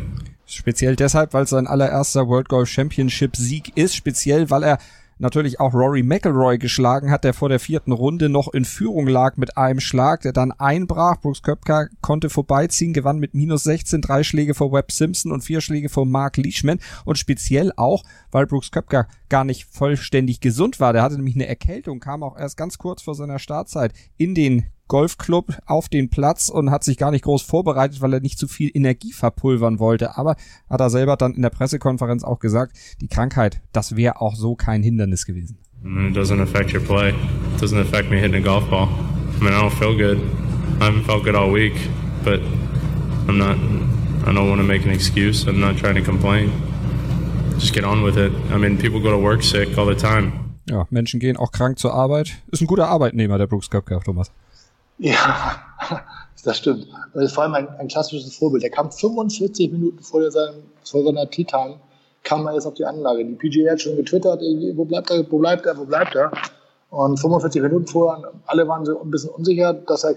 Speziell deshalb, weil es sein allererster World Golf Championship Sieg ist, speziell weil er natürlich auch Rory McElroy geschlagen hat, der vor der vierten Runde noch in Führung lag mit einem Schlag, der dann einbrach. Brooks Köpka konnte vorbeiziehen, gewann mit minus 16, drei Schläge vor Webb Simpson und vier Schläge vor Mark Leishman und speziell auch, weil Brooks Köpka gar nicht vollständig gesund war. Der hatte nämlich eine Erkältung, kam auch erst ganz kurz vor seiner Startzeit in den Golfclub auf den Platz und hat sich gar nicht groß vorbereitet, weil er nicht zu viel Energie verpulvern wollte. Aber hat er selber dann in der Pressekonferenz auch gesagt, die Krankheit, das wäre auch so kein Hindernis gewesen. it doesn't affect your play. It doesn't affect me hitting a golf ball. I mean, I don't feel good. I haven't felt good all week, but I'm not. I don't want to make an excuse. I'm not trying to complain. Just get on with it. I mean, people go to work sick all the time. Ja, Menschen gehen auch krank zur Arbeit. Ist ein guter Arbeitnehmer, der Brooks Köpke, Thomas. Ja, das stimmt. Das ist vor allem ein, ein klassisches Vorbild. Der kam 45 Minuten vor, seinem, vor seiner Time, kam er jetzt auf die Anlage. Die PGA hat schon getwittert, wo bleibt er, wo bleibt er, wo bleibt er? Und 45 Minuten vorher, alle waren so ein bisschen unsicher, dass er,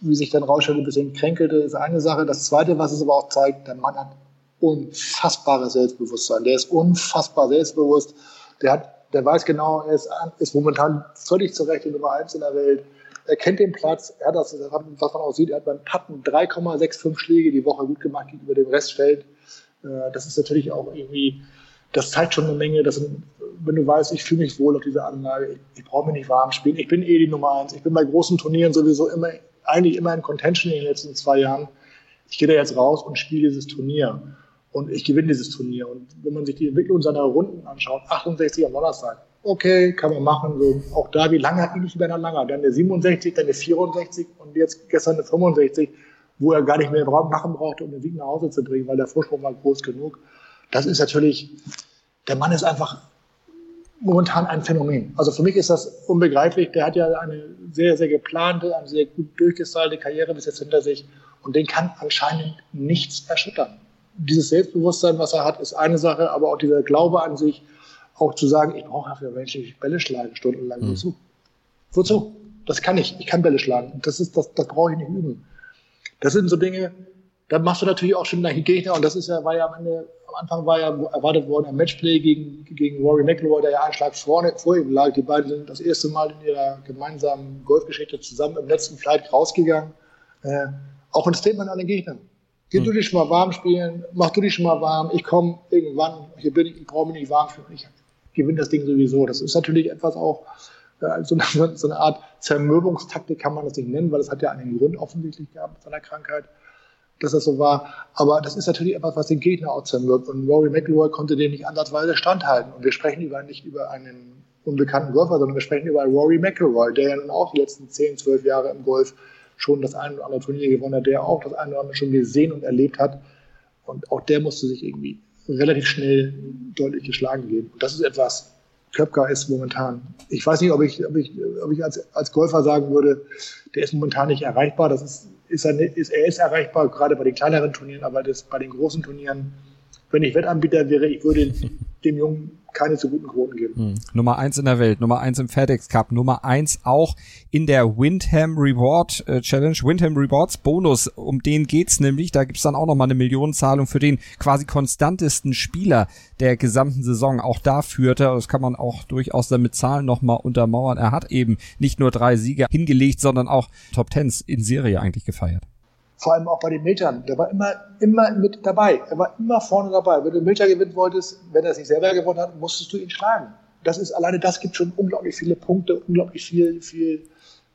wie sich dann rausstellte, ein bisschen kränkelte, ist eine Sache. Das Zweite, was es aber auch zeigt, der Mann hat unfassbares Selbstbewusstsein. Der ist unfassbar selbstbewusst. Der hat, der weiß genau, er ist, ist momentan völlig zurecht die Nummer eins in der Welt er kennt den Platz, er hat das, was man auch sieht, er hat beim Patten 3,65 Schläge die Woche gut gemacht gegenüber dem Restfeld. Äh, das ist natürlich auch irgendwie, das zeigt schon eine Menge, dass, wenn du weißt, ich fühle mich wohl auf dieser Anlage, ich, ich brauche mich nicht warm spielen, ich bin eh die Nummer eins, ich bin bei großen Turnieren sowieso immer, eigentlich immer in Contention in den letzten zwei Jahren. Ich gehe da jetzt raus und spiele dieses Turnier. Und ich gewinne dieses Turnier. Und wenn man sich die Entwicklung seiner Runden anschaut, 68 am Donnerstag, okay, kann man machen. So, auch da, wie lange hat ihn nicht übereinander? Dann eine 67, dann eine 64 und jetzt gestern eine 65, wo er gar nicht mehr machen brauchte, um den Sieg nach Hause zu bringen, weil der Vorsprung war groß genug. Das ist natürlich, der Mann ist einfach momentan ein Phänomen. Also für mich ist das unbegreiflich. Der hat ja eine sehr, sehr geplante, eine sehr gut durchgestylte Karriere bis jetzt hinter sich und den kann anscheinend nichts erschüttern. Dieses Selbstbewusstsein, was er hat, ist eine Sache, aber auch dieser Glaube an sich, auch zu sagen, ich brauche dafür menschlich Bälle schlagen, stundenlang. Mhm. Wozu? Wozu? Das kann ich. Ich kann Bälle schlagen. Das ist, das, das brauche ich nicht üben. Das sind so Dinge, da machst du natürlich auch schon deine Gegner und das ist ja, war ja am Ende, am Anfang war ja erwartet worden ein Matchplay gegen, gegen Rory McIlroy, der ja einen Schlag vorne, vor ihm lag. Die beiden sind das erste Mal in ihrer gemeinsamen Golfgeschichte zusammen im letzten Flight rausgegangen. Äh, auch ein Statement an den Gegnern. Geh du hm. dich schon mal warm spielen, mach du dich schon mal warm, ich komme irgendwann, hier bin ich, ich brauche mich nicht warm für mich gewinnt das Ding sowieso. Das ist natürlich etwas auch, äh, so, eine, so eine Art Zermürbungstaktik kann man das nicht nennen, weil es hat ja einen Grund offensichtlich gehabt mit seiner Krankheit, dass das so war. Aber das ist natürlich etwas, was den Gegner auch zermürbt. Und Rory McIlroy konnte dem nicht ansatzweise standhalten. Und wir sprechen über, nicht über einen unbekannten Golfer, sondern wir sprechen über Rory McIlroy, der ja nun auch die letzten 10, 12 Jahre im Golf schon das ein oder andere Turnier gewonnen hat, der auch das eine oder andere schon gesehen und erlebt hat. Und auch der musste sich irgendwie relativ schnell deutlich geschlagen geben. Und das ist etwas, Köpker ist momentan, ich weiß nicht, ob ich, ob ich, ob ich als, als Golfer sagen würde, der ist momentan nicht erreichbar. Das ist, ist er, ist, er ist erreichbar, gerade bei den kleineren Turnieren, aber das, bei den großen Turnieren, wenn ich Wettanbieter wäre, ich würde dem Jungen keine zu guten Quoten geben. Hm. Nummer eins in der Welt, Nummer eins im FedEx Cup, Nummer eins auch in der Windham Reward äh, Challenge, Windham Rewards Bonus, um den geht's nämlich. Da gibt's dann auch nochmal eine Millionenzahlung für den quasi konstantesten Spieler der gesamten Saison. Auch da führte, das kann man auch durchaus damit Zahlen nochmal untermauern. Er hat eben nicht nur drei Siege hingelegt, sondern auch Top Tens in Serie eigentlich gefeiert vor allem auch bei den Metern. Der war immer, immer mit dabei. Er war immer vorne dabei. Wenn du Meter gewinnen wolltest, wenn er es nicht selber gewonnen hat, musstest du ihn schlagen. Das ist, alleine das gibt schon unglaublich viele Punkte, unglaublich viel, viel,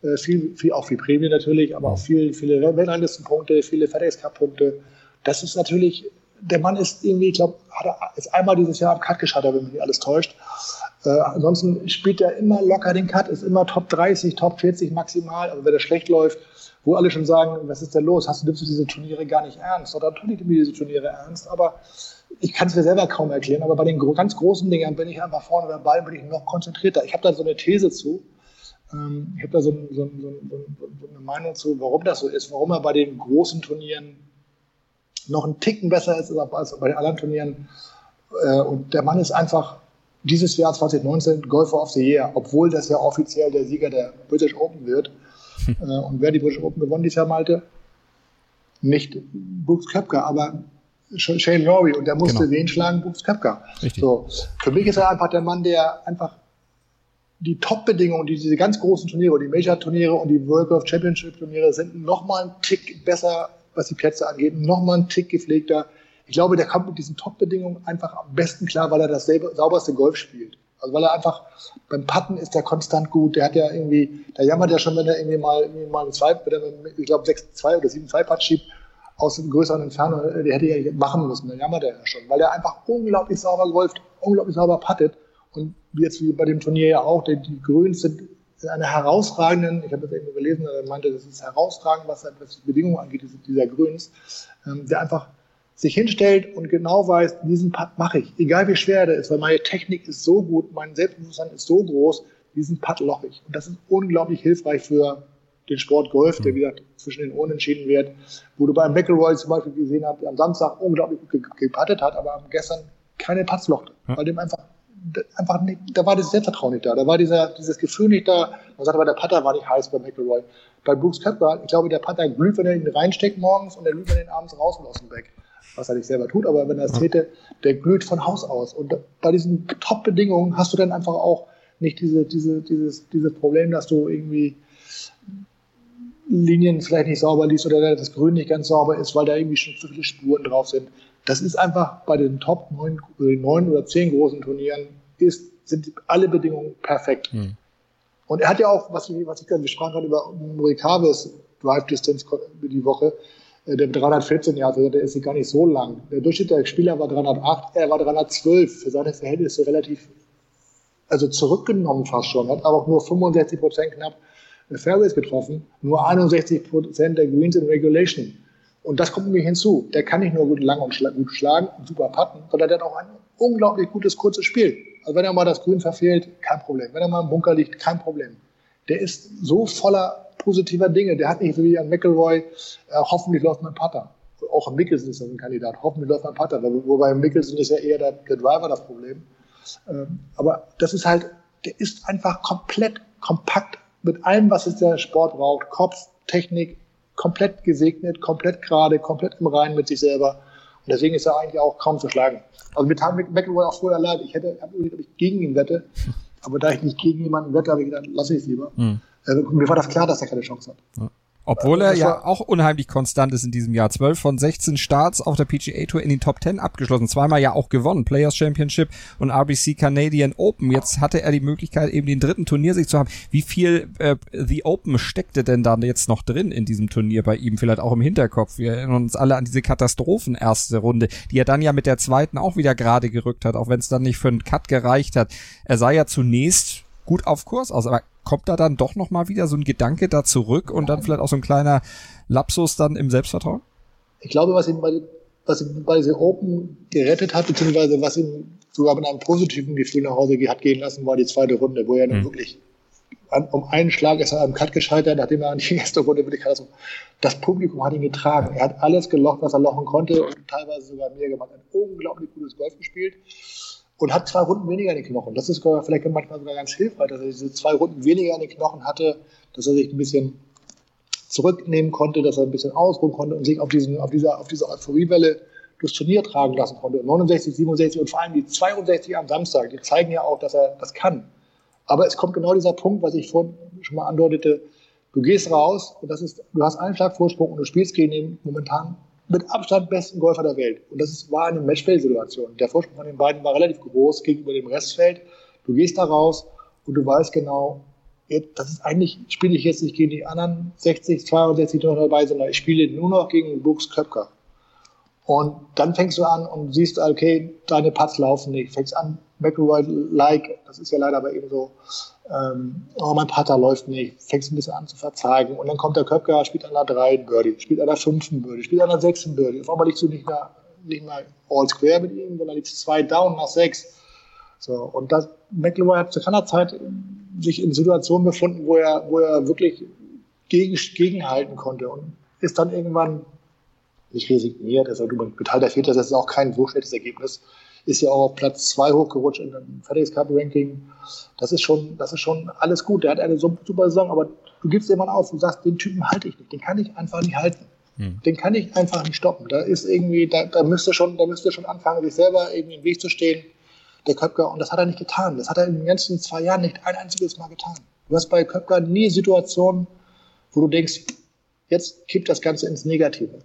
äh, viel, viel, auch viel Prämie natürlich, aber auch viel, viele Weltranglistenpunkte, viele FedEx Cup Punkte. Das ist natürlich, der Mann ist irgendwie, ich glaube, hat er ist einmal dieses Jahr am Cut gescheitert, wenn mich nicht alles täuscht. Äh, ansonsten spielt er immer locker den Cut, ist immer Top 30, Top 40 maximal. Also wenn er schlecht läuft, wo alle schon sagen, was ist denn los? Hast du, nimmst du diese Turniere gar nicht ernst? Oder natürlich nehme ich diese Turniere ernst, aber ich kann es mir selber kaum erklären. Aber bei den ganz großen Dingen bin ich einfach vorne dabei, bin ich noch konzentrierter. Ich habe da so eine These zu. Ähm, ich habe da so, so, so, so, eine Meinung zu, warum das so ist, warum er bei den großen Turnieren noch einen Ticken besser ist als bei den anderen Turnieren. Äh, und der Mann ist einfach dieses Jahr 2019 Golfer of the Year, obwohl das ja offiziell der Sieger der British Open wird. Äh, und wer die British Open gewonnen dieses Jahr, Malte? Nicht Brooks Köpker, aber Shane Lowry. Und der musste genau. wen schlagen? Brooks Köpker. So. Für mich ist er einfach der Mann, der einfach die Top-Bedingungen, die diese ganz großen Turniere, die Major-Turniere und die World Golf Championship-Turniere sind nochmal ein Tick besser, was die Plätze angeht, nochmal ein Tick gepflegter. Ich glaube, der kommt mit diesen Top-Bedingungen einfach am besten klar, weil er das sauberste Golf spielt. Also weil er einfach beim Putten ist er konstant gut. Der hat ja irgendwie, der jammert ja schon, wenn er irgendwie mal, irgendwie mal einen zwei, ich glaube 6-2 oder 7-2 Putt schiebt aus einem größeren Entfernung, der hätte ja machen müssen. Der jammert er ja schon, weil er einfach unglaublich sauber golft, unglaublich sauber puttet. Und jetzt wie bei dem Turnier ja auch, die, die Grüns sind in einer herausragenden, ich habe das irgendwo gelesen, er meinte, das ist herausragend, was, was die Bedingungen angeht, dieser Grüns, ähm, der einfach sich hinstellt und genau weiß, diesen Putt mache ich, egal wie schwer der ist, weil meine Technik ist so gut, mein Selbstbewusstsein ist so groß, diesen Putt loche ich. Und das ist unglaublich hilfreich für den Sport Golf, der, wie gesagt, zwischen den Ohren entschieden wird, wo du beim McElroy zum Beispiel gesehen hast, der am Samstag unglaublich gut gepattet hat, aber gestern keine Putts lochte, weil dem einfach einfach nicht, da war das Selbstvertrauen nicht da, da war dieser, dieses Gefühl nicht da. Man sagt aber, der Putter war nicht heiß bei McElroy. Bei Brooks Koepka, ich glaube, der Putter glüht, wenn er ihn reinsteckt morgens und der glüht, wenn er ihn abends rausholt aus dem Back was er nicht selber tut, aber wenn er es täte, der glüht von Haus aus. Und bei diesen Top-Bedingungen hast du dann einfach auch nicht diese, diese, dieses, dieses Problem, dass du irgendwie Linien vielleicht nicht sauber liest oder das Grün nicht ganz sauber ist, weil da irgendwie schon zu viele Spuren drauf sind. Das ist einfach bei den Top 9, 9 oder 10 großen Turnieren ist, sind alle Bedingungen perfekt. Hm. Und er hat ja auch, was ich, was ich gerade gesprochen habe über Morikaves Drive Distance die Woche, äh, der 314 Jahre, der ist gar nicht so lang. Der Durchschnitt der Spieler war 308, er war 312. Für seine Verhältnisse relativ, also zurückgenommen fast schon. Hat aber auch nur 65 Prozent knapp Fairways getroffen, nur 61 Prozent der Greens in Regulation. Und das kommt nämlich hinzu. Der kann nicht nur gut lang und schla gut schlagen und super putten, sondern der hat auch ein unglaublich gutes kurzes Spiel. Also wenn er mal das Grün verfehlt, kein Problem. Wenn er mal im Bunker liegt, kein Problem. Der ist so voller positiver Dinge. Der hat nicht so wie ein McElroy, äh, hoffentlich läuft mein Putter. Auch Mickelson ist ein Kandidat, hoffentlich läuft mein Putter. Wobei Mickelson ist ja eher der, der Driver das Problem. Ähm, aber das ist halt, der ist einfach komplett kompakt mit allem, was es der Sport braucht. Kopf, Technik, komplett gesegnet, komplett gerade, komplett im Reinen mit sich selber. Und deswegen ist er eigentlich auch kaum zu schlagen. Also mit Tom McElroy auch vorher leid. Ich hätte, hab überlegt, ich gegen ihn wette. Aber da ich nicht gegen jemanden wette, habe ich gedacht, lasse ich es lieber. Mhm. Äh, mir war das klar, dass er keine Chance hat. Ja. Obwohl er ja auch unheimlich konstant ist in diesem Jahr. 12 von 16 Starts auf der PGA Tour in den Top 10 abgeschlossen. Zweimal ja auch gewonnen. Players Championship und RBC Canadian Open. Jetzt hatte er die Möglichkeit, eben den dritten Turnier sich zu haben. Wie viel äh, The Open steckte denn da jetzt noch drin in diesem Turnier bei ihm? Vielleicht auch im Hinterkopf. Wir erinnern uns alle an diese Katastrophen erste Runde, die er dann ja mit der zweiten auch wieder gerade gerückt hat, auch wenn es dann nicht für einen Cut gereicht hat. Er sah ja zunächst gut auf Kurs aus, aber kommt da dann doch nochmal wieder so ein Gedanke da zurück und dann vielleicht auch so ein kleiner Lapsus dann im Selbstvertrauen? Ich glaube, was ihn bei, was ihn bei The Open gerettet hat, beziehungsweise was ihn sogar mit einem positiven Gefühl nach Hause hat gehen lassen, war die zweite Runde, wo er dann mhm. wirklich an, um einen Schlag ist er am Cut gescheitert, nachdem er an die erste Runde wirklich hatte. Das Publikum hat ihn getragen. Er hat alles gelocht, was er lochen konnte und teilweise sogar mehr gemacht. Ein unglaublich gutes Golf gespielt und hat zwei Runden weniger in den Knochen. Das ist vielleicht manchmal sogar ganz hilfreich, dass er diese zwei Runden weniger in den Knochen hatte, dass er sich ein bisschen zurücknehmen konnte, dass er ein bisschen ausruhen konnte und sich auf, diesen, auf dieser, auf dieser Euphoriewelle durchs Turnier tragen lassen konnte. 69, 67 und vor allem die 62 am Samstag, die zeigen ja auch, dass er das kann. Aber es kommt genau dieser Punkt, was ich vorhin schon mal andeutete. Du gehst raus und das ist, du hast einen Schlag Vorsprung und du spielst gegen den momentan mit Abstand besten Golfer der Welt. Und das war eine Matchplay-Situation. Der Vorsprung von den beiden war relativ groß gegenüber dem Restfeld. Du gehst da raus und du weißt genau, das ist eigentlich, spiele ich jetzt nicht gegen die anderen 60, 62, die noch dabei sind, sondern ich spiele nur noch gegen Brooks Köpker. Und dann fängst du an und siehst, okay, deine Putts laufen nicht. Fängst an, McElroy-like, das ist ja leider bei ihm so, ähm, oh, mein Putter läuft nicht, fängst ein bisschen an zu verzeigen. Und dann kommt der Köpker, spielt an der 3 Birdie, spielt an der 5 Birdie, spielt an der 6 Birdie. Auf einmal liegst du nicht mehr, nicht mehr all square mit ihm, sondern liegst zwei down nach 6. So, und das, McElroy hat zu keiner Zeit sich in Situationen befunden, wo er, wo er wirklich gegen, gegenhalten konnte und ist dann irgendwann nicht resigniert, also du geteilt der Vierter, das ist auch kein so schlechtes Ergebnis, ist ja auch auf Platz zwei hochgerutscht in dem FedEx Cup Ranking. Das ist schon, das ist schon alles gut. Der hat eine super Saison, aber du gibst jemand auf und sagst, den Typen halte ich nicht, den kann ich einfach nicht halten. Hm. Den kann ich einfach nicht stoppen. Da ist irgendwie, da, da müsste schon, da müsste schon anfangen, sich selber irgendwie im Weg zu stehen. der Köpker, und das hat er nicht getan. Das hat er in den ganzen zwei Jahren nicht ein einziges Mal getan. Du hast bei Köpker nie Situationen, wo du denkst, jetzt kippt das Ganze ins Negative.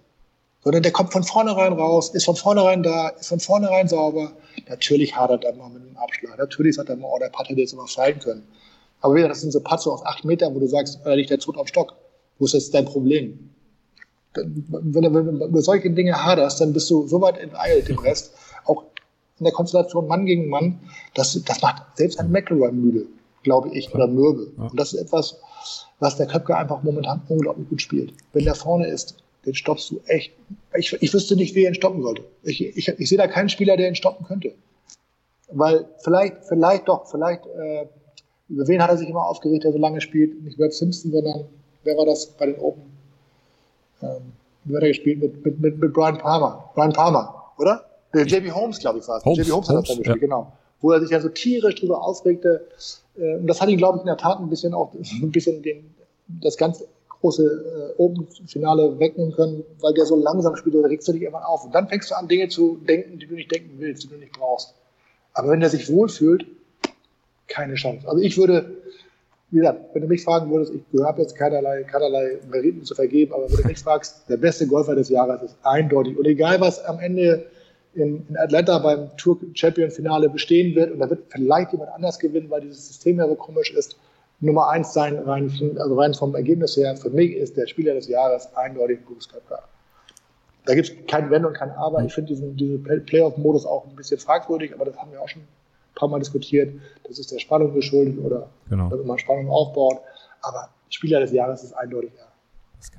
Sondern der kommt von vornherein raus, ist von vornherein da, ist von vornherein sauber. Natürlich hadert er mal mit dem Abschlag. Natürlich sagt er mal, oh, der Putt hätte jetzt immer fallen können. Aber wieder, das sind so Patze auf acht Metern, wo du sagst, da liegt der Zut auf Stock. Wo ist jetzt dein Problem? Wenn du, wenn du über solche Dinge haderst, dann bist du so weit enteilt im Rest, auch in der Konstellation Mann gegen Mann, das, das macht selbst ein McElroy müde, glaube ich, oder mürbe. Und das ist etwas, was der Köpke einfach momentan unglaublich gut spielt. Wenn der vorne ist, den stoppst du echt. Ich, ich wüsste nicht, wie er ihn stoppen sollte. Ich, ich, ich sehe da keinen Spieler, der ihn stoppen könnte. Weil vielleicht, vielleicht doch, vielleicht, äh, über wen hat er sich immer aufgeregt, der so lange spielt? Nicht Webb Simpson, sondern wer war das bei den Open? Ähm, wie hat er gespielt? Mit, mit, mit, mit Brian Palmer. Brian Palmer, oder? Der JB Holmes, glaube ich, war es. JB Holmes, hat das dann gespielt, ja. genau. Wo er sich ja so tierisch drüber aufregte. Äh, und das hat ihn, glaube ich, in der Tat ein bisschen auch, ein bisschen den, das ganz große äh, Open-Finale wegnehmen können, weil der so langsam spielt, da regst du dich irgendwann auf. Und dann fängst du an, Dinge zu denken, die du nicht denken willst, die du nicht brauchst. Aber wenn der sich wohlfühlt, keine Chance. Also ich würde, wie gesagt, wenn du mich fragen würdest, ich habe jetzt keinerlei, keinerlei Meriten zu vergeben, aber wenn du mich fragst, der beste Golfer des Jahres ist eindeutig. Und egal, was am Ende in, in Atlanta beim Tour Champion Finale bestehen wird, und da wird vielleicht jemand anders gewinnen, weil dieses System ja so komisch ist, Nummer eins sein, rein, also rein vom Ergebnis her, für mich ist der Spieler des Jahres eindeutig Brooks Koepka. Da gibt es kein Wenn und kein Aber. Ich finde diesen, diesen Playoff-Modus auch ein bisschen fragwürdig, aber das haben wir auch schon ein paar Mal diskutiert. Das ist der Spannung geschuldet oder genau. wenn man Spannung aufbaut. Aber Spieler des Jahres ist eindeutig er.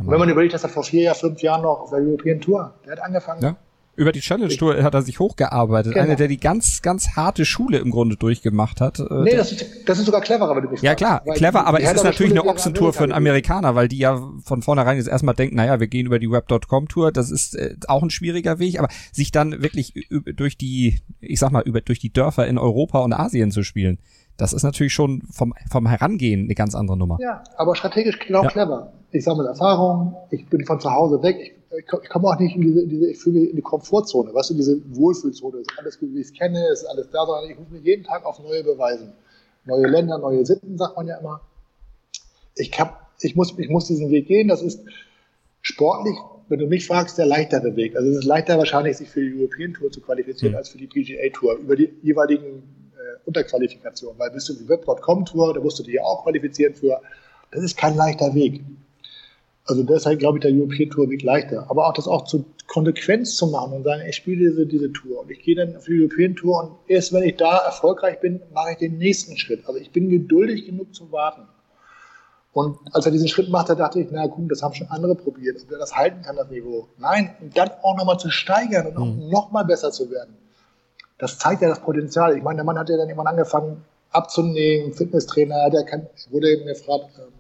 Und wenn man überlegt, dass er vor vier, fünf Jahren noch auf der European Tour, der hat angefangen, ja über die Challenge Tour hat er sich hochgearbeitet. Genau. Einer, der die ganz, ganz harte Schule im Grunde durchgemacht hat. Äh, nee, das ist, das ist sogar cleverer, wenn du mich Ja, klar, clever, aber es ist natürlich Schule eine Ochsentour für einen Amerikaner, weil die ja von vornherein jetzt erstmal denken, naja, wir gehen über die Web.com Tour, das ist äh, auch ein schwieriger Weg, aber sich dann wirklich durch die, ich sag mal, über, durch die Dörfer in Europa und Asien zu spielen, das ist natürlich schon vom, vom Herangehen eine ganz andere Nummer. Ja, aber strategisch genau ja. clever. Ich sammle Erfahrung, ich bin von zu Hause weg, ich ich komme auch nicht in diese, diese ich fühle mich in die Komfortzone, weißt du, diese Wohlfühlzone, ist alles, wie ich es kenne, ist alles da, sondern ich muss mich jeden Tag auf neue beweisen. Neue Länder, neue Sitten, sagt man ja immer. Ich, hab, ich, muss, ich muss diesen Weg gehen, das ist sportlich, wenn du mich fragst, der leichtere Weg. Also es ist leichter wahrscheinlich, sich für die European Tour zu qualifizieren, mhm. als für die PGA Tour, über die jeweiligen Unterqualifikationen. Weil bist du die Web.com Tour, da musst du dich ja auch qualifizieren für. Das ist kein leichter Weg. Also deshalb glaube ich, der European Tour wird leichter. Aber auch das auch zu Konsequenz zu machen und sagen, ich spiele diese, diese Tour und ich gehe dann auf die European Tour und erst wenn ich da erfolgreich bin, mache ich den nächsten Schritt. Also ich bin geduldig genug zu warten. Und als er diesen Schritt machte, dachte ich, na gut, das haben schon andere probiert, ob er das halten kann, das Niveau. Nein, und dann auch nochmal zu steigern und mhm. nochmal besser zu werden. Das zeigt ja das Potenzial. Ich meine, der Mann hat ja dann irgendwann angefangen abzunehmen, Fitnesstrainer, der kann, wurde eben gefragt, ähm,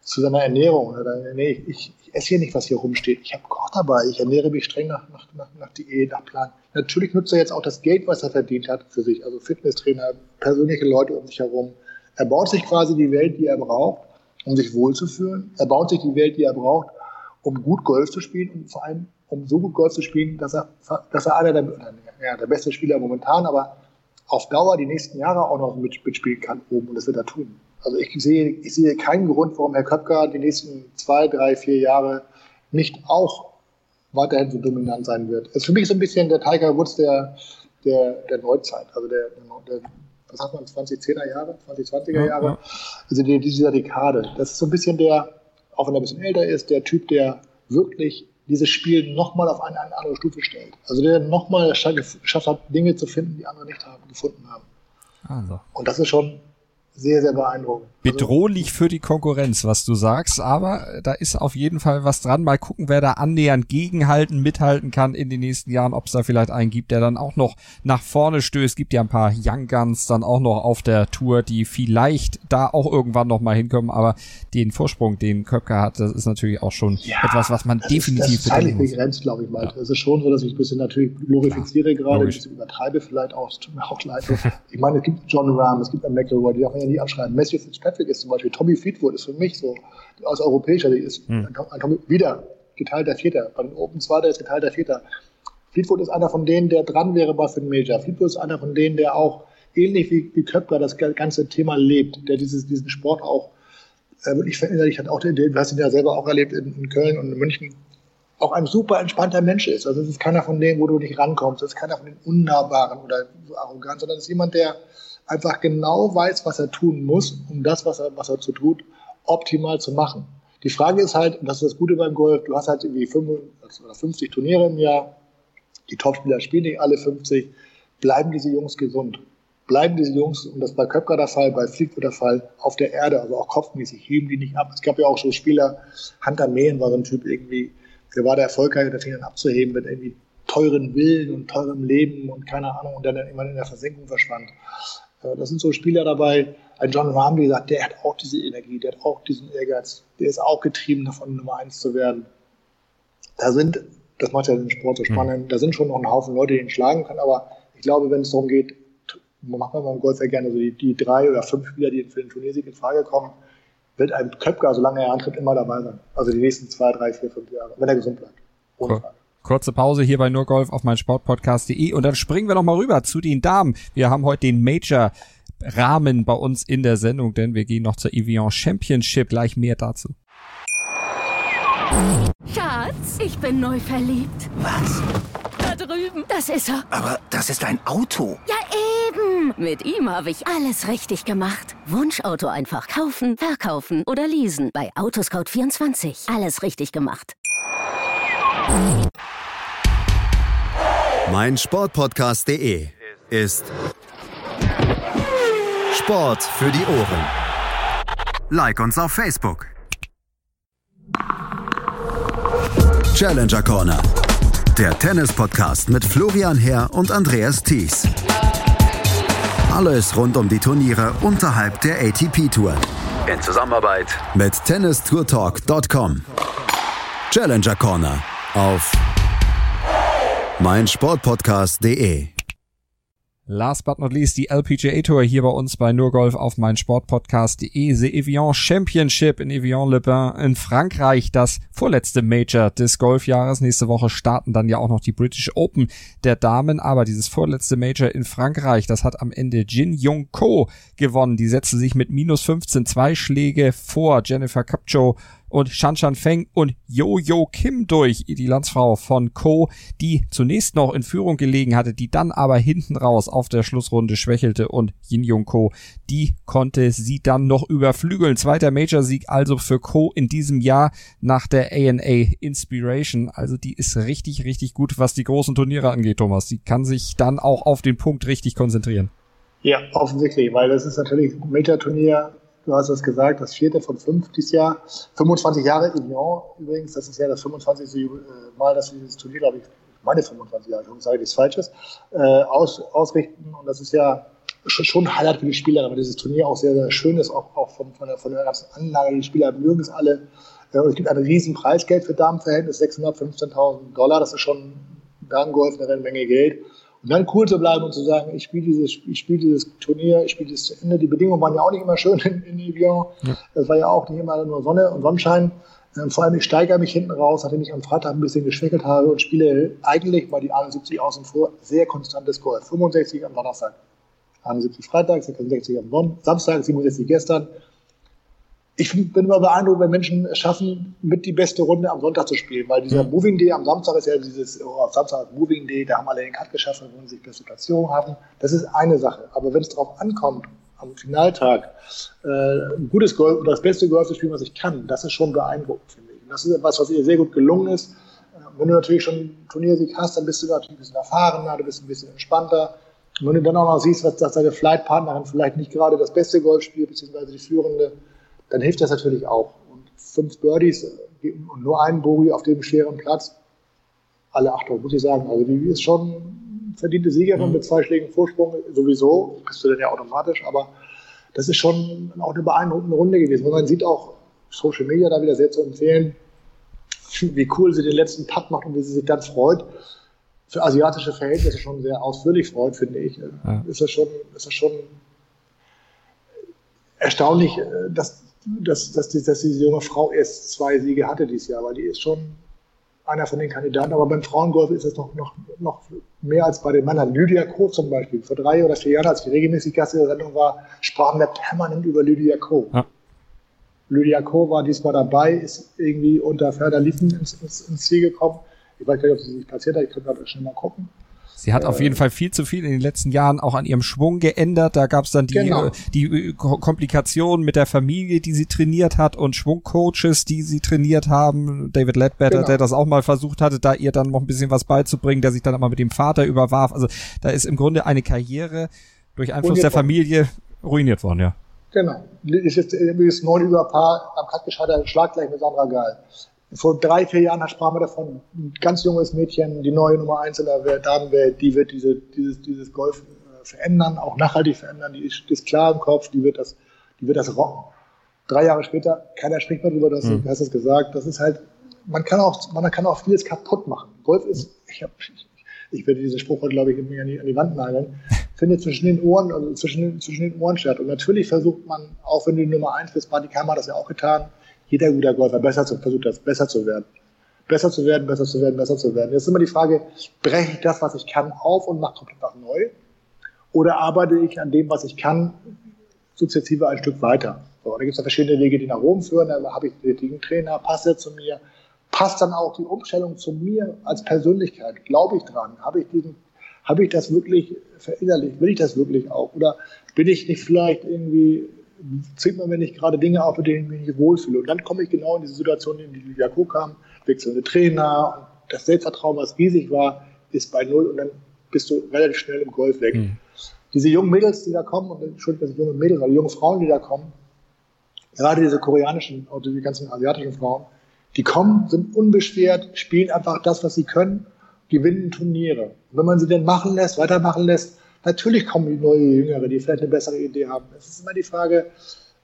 zu seiner Ernährung. Oder, nee, ich, ich, esse hier nicht, was hier rumsteht. Ich habe Koch dabei. Ich ernähre mich streng nach, nach, nach, nach Diät, nach Plan. Natürlich nutzt er jetzt auch das Geld, was er verdient hat für sich. Also Fitnesstrainer, persönliche Leute um sich herum. Er baut sich quasi die Welt, die er braucht, um sich wohlzufühlen. Er baut sich die Welt, die er braucht, um gut Golf zu spielen und vor allem um so gut Golf zu spielen, dass er, dass er einer der, ja, der beste Spieler momentan, aber auf Dauer die nächsten Jahre auch noch mitspielen kann oben und das wird er tun. Also ich sehe, ich sehe keinen Grund, warum Herr Köpker die nächsten zwei, drei, vier Jahre nicht auch weiterhin so dominant sein wird. Es ist für mich so ein bisschen der Tiger Woods der, der, der Neuzeit, also der, der was sagt man, 2010er Jahre, 2020er Jahre, ja, ja. also die, dieser Dekade. Das ist so ein bisschen der, auch wenn er ein bisschen älter ist, der Typ, der wirklich dieses Spiel nochmal auf eine, eine, andere Stufe stellt. Also der nochmal geschafft hat, Dinge zu finden, die andere nicht haben, gefunden haben. Also. Und das ist schon sehr, sehr beeindruckend. Also Bedrohlich für die Konkurrenz, was du sagst, aber da ist auf jeden Fall was dran. Mal gucken, wer da annähernd gegenhalten, mithalten kann in den nächsten Jahren, ob es da vielleicht einen gibt, der dann auch noch nach vorne stößt. Gibt ja ein paar Young Guns dann auch noch auf der Tour, die vielleicht da auch irgendwann noch mal hinkommen, aber den Vorsprung, den Köpker hat, das ist natürlich auch schon ja, etwas, was man definitiv ist, das ist begrenzt, glaube ich mal. Ja. Es ist schon so, dass ich ein bisschen natürlich glorifiziere ja, gerade, ein bisschen übertreibe vielleicht auch, tut mir auch leid. ich meine, es gibt John Rahm, es gibt einen McElroy, die darf man ja nie anschreiben. Matthew Fitzpatrick ist zum Beispiel, Tommy Fleetwood ist für mich so, aus europäischer Sicht ist hm. ein Tommy, wieder geteilter Vierter. Bei den Open Zweiter ist geteilter Vierter. Fleetwood ist einer von denen, der dran wäre bei den Major. Fleetwood ist einer von denen, der auch ähnlich wie, wie Köpker das ganze Thema lebt, der dieses, diesen Sport auch äh, wirklich verinnerlicht hat. Auch den, du hast ihn ja selber auch erlebt in, in Köln und in München. Auch ein super entspannter Mensch ist. Also es ist keiner von denen, wo du nicht rankommst. Es ist keiner von den Unnahbaren oder so arrogant, sondern es ist jemand, der einfach genau weiß, was er tun muss, um das, was er, was er zu tut, optimal zu machen. Die Frage ist halt, und das ist das Gute beim Golf, du hast halt irgendwie 50 Turniere im Jahr, die Topspieler spielen nicht alle 50, bleiben diese Jungs gesund? Bleiben diese Jungs, und das bei Köpker der Fall, bei Fliegwood der Fall, auf der Erde, also auch kopfmäßig, heben die nicht ab. Es gab ja auch so Spieler, Hunter Mehen war so ein Typ irgendwie, der war der erfolgreich, der fing dann abzuheben mit irgendwie teuren Willen und teurem Leben und keine Ahnung und dann irgendwann in der Versenkung verschwand. Äh, das sind so Spieler dabei. Ein John Rahm, wie gesagt, der hat auch diese Energie, der hat auch diesen Ehrgeiz, der ist auch getrieben davon, Nummer eins zu werden. Da sind, das macht ja den Sport so spannend, mhm. da sind schon noch ein Haufen Leute, die ihn schlagen können, aber ich glaube, wenn es darum geht, macht man beim Golf ja gerne so die, die drei oder fünf Spieler, die für den Turniersieg in Frage kommen, wird ein Köpker, solange er antritt, immer dabei sein. Also die nächsten zwei, drei, vier, fünf Jahre, wenn er gesund bleibt. Ohne cool. Frage. Kurze Pause hier bei Nurgolf auf mein Sportpodcast.de und dann springen wir nochmal rüber zu den Damen. Wir haben heute den Major Rahmen bei uns in der Sendung, denn wir gehen noch zur Evian Championship. Gleich mehr dazu. Schatz, ich bin neu verliebt. Was? Da drüben. Das ist er. Aber das ist ein Auto. Ja, eben. Mit ihm habe ich alles richtig gemacht. Wunschauto einfach kaufen, verkaufen oder leasen. Bei Autoscout24. Alles richtig gemacht. Mein Sportpodcast.de ist Sport für die Ohren. Like uns auf Facebook. Challenger Corner. Der Tennis-Podcast mit Florian Herr und Andreas Thies. Alles rund um die Turniere unterhalb der ATP-Tour. In Zusammenarbeit mit tennistourtalk.com. Challenger Corner auf meinsportpodcast.de. Last but not least die LPGA Tour hier bei uns bei Nurgolf auf meinsportpodcast.de. The Evian Championship in Evian-le-Bain in Frankreich, das vorletzte Major des Golfjahres. Nächste Woche starten dann ja auch noch die British Open der Damen, aber dieses vorletzte Major in Frankreich, das hat am Ende Jin Young Ko gewonnen. Die setzte sich mit minus 15 zwei Schläge vor Jennifer Capcho und Shanshan Feng und Yo-Yo Kim durch, die Landsfrau von Ko, die zunächst noch in Führung gelegen hatte, die dann aber hinten raus auf der Schlussrunde schwächelte und Yin Jung Ko, die konnte sie dann noch überflügeln. Zweiter Major-Sieg also für Ko in diesem Jahr nach der ANA Inspiration. Also die ist richtig, richtig gut, was die großen Turniere angeht, Thomas. Die kann sich dann auch auf den Punkt richtig konzentrieren. Ja, offensichtlich, weil das ist natürlich ein Major-Turnier du hast es gesagt, das vierte von fünf dieses Jahr. 25 Jahre Evian übrigens, das ist ja das 25. Äh, Mal, dass wir dieses Turnier, glaube ich, meine 25 Jahre, ich sage nichts Falsches, äh, aus, ausrichten. Und das ist ja schon ein Highlight für die Spieler, aber dieses Turnier auch sehr, sehr schön ist, auch, auch von, von, der, von der ganzen Anlage. Die Spieler mögen es alle. Äh, und es gibt ein riesen Preisgeld für Damenverhältnis, 615.000 Dollar. Das ist schon Damengolf eine Menge Geld. Und dann cool zu bleiben und zu sagen, ich spiele dieses, ich spiele dieses Turnier, ich spiele dieses zu Ende. Die Bedingungen waren ja auch nicht immer schön in, in Evian. Ja. Das war ja auch nicht immer nur Sonne und Sonnenschein. Ähm, vor allem, ich steigere mich hinten raus, nachdem ich am Freitag ein bisschen geschwächelt habe und spiele eigentlich mal die 71 außen vor, sehr konstantes Score. 65 am Donnerstag, 71 Freitag, 66 am Samstag, 67 gestern ich bin immer beeindruckt, wenn Menschen es schaffen, mit die beste Runde am Sonntag zu spielen, weil dieser mhm. Moving Day am Samstag ist ja dieses, oh, am Samstag Moving Day, da haben alle den Cut geschaffen, wollen sich beste Platzierung haben. Das ist eine Sache. Aber wenn es darauf ankommt, am Finaltag äh, ein gutes Golf oder das beste Golf zu spielen, was ich kann, das ist schon beeindruckend, finde ich. das ist etwas, was ihr sehr gut gelungen ist. Äh, wenn du natürlich schon einen Turniersieg hast, dann bist du natürlich ein bisschen erfahrener, du bist ein bisschen entspannter. Und wenn du dann auch noch siehst, was, dass deine Flightpartnerin vielleicht nicht gerade das beste Golf spielt, beziehungsweise die führende, dann hilft das natürlich auch. Und fünf Birdies und nur einen Bogey auf dem schweren Platz, alle Achtung, muss ich sagen. Also die ist schon verdiente Siegerin mhm. mit zwei Schlägen Vorsprung sowieso, bist du dann ja automatisch, aber das ist schon auch eine beeindruckende Runde gewesen. Und man sieht auch Social Media da wieder sehr zu empfehlen, wie cool sie den letzten Putt macht und wie sie sich dann freut. Für asiatische Verhältnisse schon sehr ausführlich freut, finde ich. Ja. Ist das schon, ist das schon erstaunlich, dass dass, dass, die, dass diese junge Frau erst zwei Siege hatte dieses Jahr, weil die ist schon einer von den Kandidaten. Aber beim Frauengolf ist es noch, noch, noch mehr als bei den Männern. Lydia Co. zum Beispiel. Vor drei oder vier Jahren, als ich regelmäßig Gast in der Sendung war, sprachen wir permanent über Lydia Co. Ja. Lydia Co. war diesmal dabei, ist irgendwie unter Ferner Liefen ins, ins, ins Ziel gekommen. Ich weiß gar nicht, ob sie sich passiert hat. Ich kann gerade schnell mal gucken. Sie hat auf jeden Fall viel zu viel in den letzten Jahren auch an ihrem Schwung geändert. Da gab es dann die, genau. Äh, die äh, Komplikationen mit der Familie, die sie trainiert hat und Schwungcoaches, die sie trainiert haben. David Ledbetter, genau. der das auch mal versucht hatte, da ihr dann noch ein bisschen was beizubringen, der sich dann aber mit dem Vater überwarf. Also da ist im Grunde eine Karriere durch Einfluss der Familie ruiniert worden, ja. Genau. Ist jetzt ist neun über Paar am Cut gescheitert, Schlag gleich mit Sandra Gahl vor drei, vier Jahren sprachen wir davon, ein ganz junges Mädchen, die neue Nummer eins in der Damenwelt, die wird diese, dieses, dieses Golf äh, verändern, auch nachhaltig verändern, die ist, ist klar im Kopf, die wird das, die wird das rocken. Drei Jahre später, keiner spricht mehr drüber, das, mhm. du hast es gesagt, das ist halt, man kann auch, man kann auch vieles kaputt machen. Golf ist, ich habe, ich, werde diesen Spruch heute, glaube ich, an die, an die Wand nageln, findet zwischen den Ohren, also zwischen, zwischen den Ohren statt. Und natürlich versucht man, auch wenn du Nummer eins bist, Martin Kammer hat das ja auch getan, jeder guter Golfer besser zu, versucht das besser zu werden. Besser zu werden, besser zu werden, besser zu werden. Jetzt ist immer die Frage, breche ich das, was ich kann, auf und mache komplett was neu? Oder arbeite ich an dem, was ich kann, sukzessive ein Stück weiter? So, da gibt es ja verschiedene Wege, die nach oben führen. Da habe ich den richtigen Trainer, passt er zu mir? Passt dann auch die Umstellung zu mir als Persönlichkeit? Glaube ich dran? Habe ich diesen, habe ich das wirklich verinnerlicht? Will ich das wirklich auch? Oder bin ich nicht vielleicht irgendwie zwingt man mir nicht gerade Dinge auf, mit denen ich mich nicht wohlfühle. Und dann komme ich genau in diese Situation, in die Lydia Co. kam, wechselnde Trainer, und das Selbstvertrauen, was riesig war, ist bei Null und dann bist du relativ schnell im Golf weg. Mhm. Diese jungen Mädels, die da kommen, und entschuldigt, dass ich junge Mädels, aber die jungen Frauen, die da kommen, gerade diese koreanischen, oder die ganzen asiatischen Frauen, die kommen, sind unbeschwert, spielen einfach das, was sie können, gewinnen Turniere. Und wenn man sie dann machen lässt, weitermachen lässt, Natürlich kommen neue Jüngere, die vielleicht eine bessere Idee haben. Es ist immer die Frage,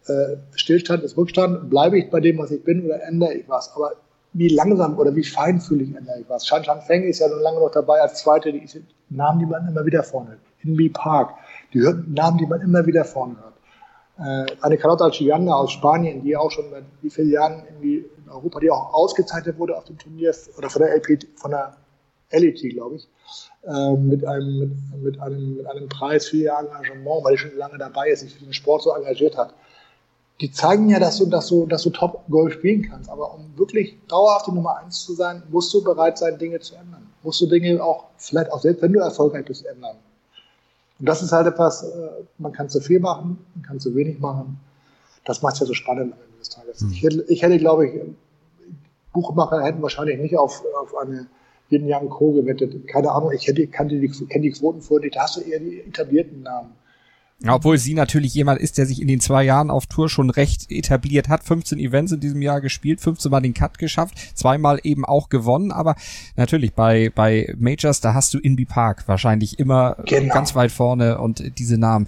äh, Stillstand ist Rückstand. Bleibe ich bei dem, was ich bin, oder ändere ich was? Aber wie langsam oder wie feinfühlig ändere ich was? Shan Shan Feng ist ja nun lange noch dabei als Zweite. Die ist Namen, die man immer wieder vorne hört. Inbi Park, die hört Namen, die man immer wieder vorne hört. Äh, eine Carlotta Chianda aus Spanien, die auch schon seit wie vielen Jahren irgendwie in Europa, die auch ausgezeichnet wurde auf dem Turnier oder von der LP, von der LET, glaube ich, äh, mit, einem, mit, mit, einem, mit einem Preis für ihr Engagement, weil sie schon lange dabei ist, sich für den Sport so engagiert hat. Die zeigen ja, dass du, dass du, dass du Top-Golf spielen kannst. Aber um wirklich dauerhaft die Nummer eins zu sein, musst du bereit sein, Dinge zu ändern. Musst du Dinge auch, vielleicht auch selbst wenn du erfolgreich bist, ändern. Und das ist halt etwas, äh, man kann zu viel machen, man kann zu wenig machen. Das macht es ja so spannend am Ende des Tages. Mhm. Ich, hätte, ich hätte, glaube ich, Buchmacher hätten wahrscheinlich nicht auf, auf eine jeden Jahr Co. gewettet. Keine Ahnung, ich hätte, kannte die, kenne die Quoten vor nicht. Da hast du eher die etablierten Namen. Ja, obwohl sie natürlich jemand ist, der sich in den zwei Jahren auf Tour schon recht etabliert hat. 15 Events in diesem Jahr gespielt, 15 Mal den Cut geschafft, zweimal eben auch gewonnen. Aber natürlich bei, bei Majors, da hast du Inby Park wahrscheinlich immer genau. ganz weit vorne und diese Namen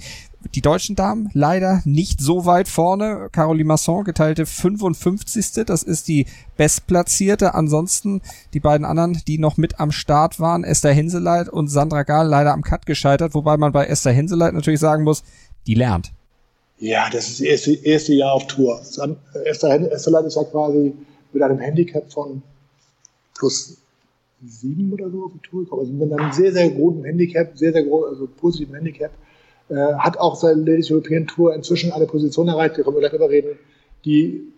die deutschen Damen leider nicht so weit vorne. Caroline Masson geteilte 55. Das ist die bestplatzierte. Ansonsten die beiden anderen, die noch mit am Start waren, Esther Henseleit und Sandra Gahl, leider am Cut gescheitert. Wobei man bei Esther Henseleit natürlich sagen muss, die lernt. Ja, das ist das erste, erste Jahr auf Tour. Esther Henseleit ist ja quasi mit einem Handicap von plus sieben oder so auf die Tour gekommen. Also mit einem sehr, sehr guten Handicap, sehr, sehr großen, also positiven Handicap äh, hat auch seine Ladies European Tour inzwischen eine Position erreicht, da können wir gleich drüber reden, die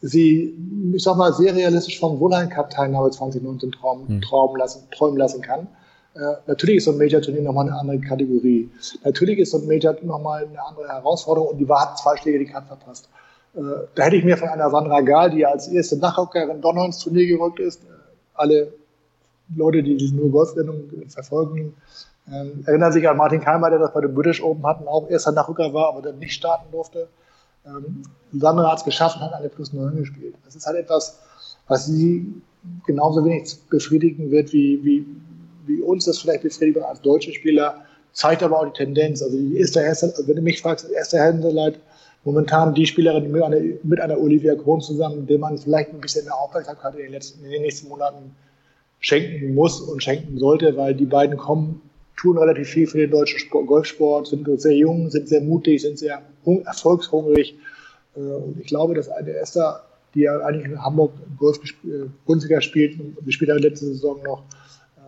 sie, ich sag mal, sehr realistisch vom Wohlheim Cup Teilnahme 2019 traum, mhm. träumen, lassen, träumen lassen kann. Äh, natürlich ist so ein Major-Turnier nochmal eine andere Kategorie. Natürlich ist so ein Major nochmal eine andere Herausforderung und die war hat zwei Schläge die Cut verpasst. Äh, da hätte ich mir von einer Sandra Gahl, die als erste Nachrückerin Donner ins Turnier gerückt ist, äh, alle Leute, die diese nur Golfsendungen verfolgen, ähm, erinnern sich an Martin Keimer, der das bei den British Open hatten, auch erster Nachrücker war, aber dann nicht starten durfte. Ähm, Sandra hat es geschafft und hat eine Plus 9 gespielt. Das ist halt etwas, was sie genauso wenig befriedigen wird, wie, wie, wie uns das vielleicht befriedigen als deutsche Spieler, zeigt aber auch die Tendenz. Also die erste Hesse, also wenn du mich fragst, erste Händeleit, momentan die Spielerin mit einer, mit einer Olivia Krohn zusammen, dem man vielleicht ein bisschen mehr Aufmerksamkeit in den, letzten, in den nächsten Monaten schenken muss und schenken sollte, weil die beiden kommen tun relativ viel für den deutschen Golfsport, sind sehr jung, sind sehr mutig, sind sehr erfolgshungrig. Äh, und ich glaube, dass eine Esther die ja eigentlich in Hamburg Golf äh, Bundesliga spielt und gespielt hat letzte Saison noch,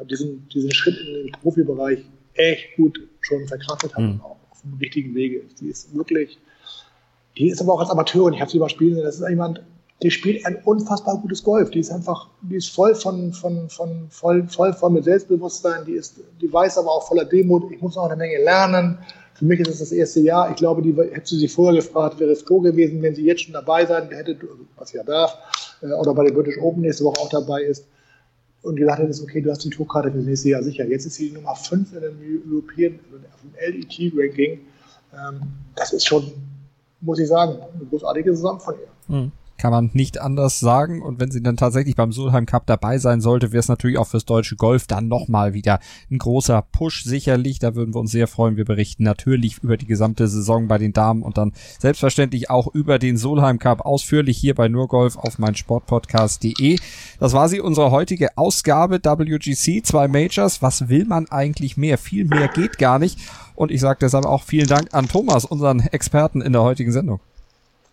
äh, diesen, diesen Schritt in den Profibereich echt gut schon verkraftet hat mhm. und auch auf dem richtigen Wege ist. Die ist wirklich, die ist aber auch als Amateurin, ich habe sie überspielen sehen, das ist jemand, die spielt ein unfassbar gutes Golf. Die ist einfach, die ist voll von, von, von voll, voll, voll mit Selbstbewusstsein. Die ist, die weiß aber auch voller Demut. Ich muss noch eine Menge lernen. Für mich ist es das erste Jahr. Ich glaube, die hätte sie vorher gefragt, wäre es froh gewesen, wenn sie jetzt schon dabei sein hätte, was ja darf, äh, oder bei der British Open nächste Woche auch dabei ist. Und gesagt hätte, okay, du hast die Tourkarte für das nächste Jahr sicher. Jetzt ist sie die Nummer 5 in dem European, auf dem LET-Ranking. Ähm, das ist schon, muss ich sagen, eine großartige Saison von ihr. Mhm kann man nicht anders sagen. Und wenn sie dann tatsächlich beim Solheim Cup dabei sein sollte, wäre es natürlich auch fürs deutsche Golf dann nochmal wieder ein großer Push sicherlich. Da würden wir uns sehr freuen. Wir berichten natürlich über die gesamte Saison bei den Damen und dann selbstverständlich auch über den Solheim Cup ausführlich hier bei Nurgolf auf mein Sportpodcast.de. Das war sie, unsere heutige Ausgabe WGC, zwei Majors. Was will man eigentlich mehr? Viel mehr geht gar nicht. Und ich sage deshalb auch vielen Dank an Thomas, unseren Experten in der heutigen Sendung.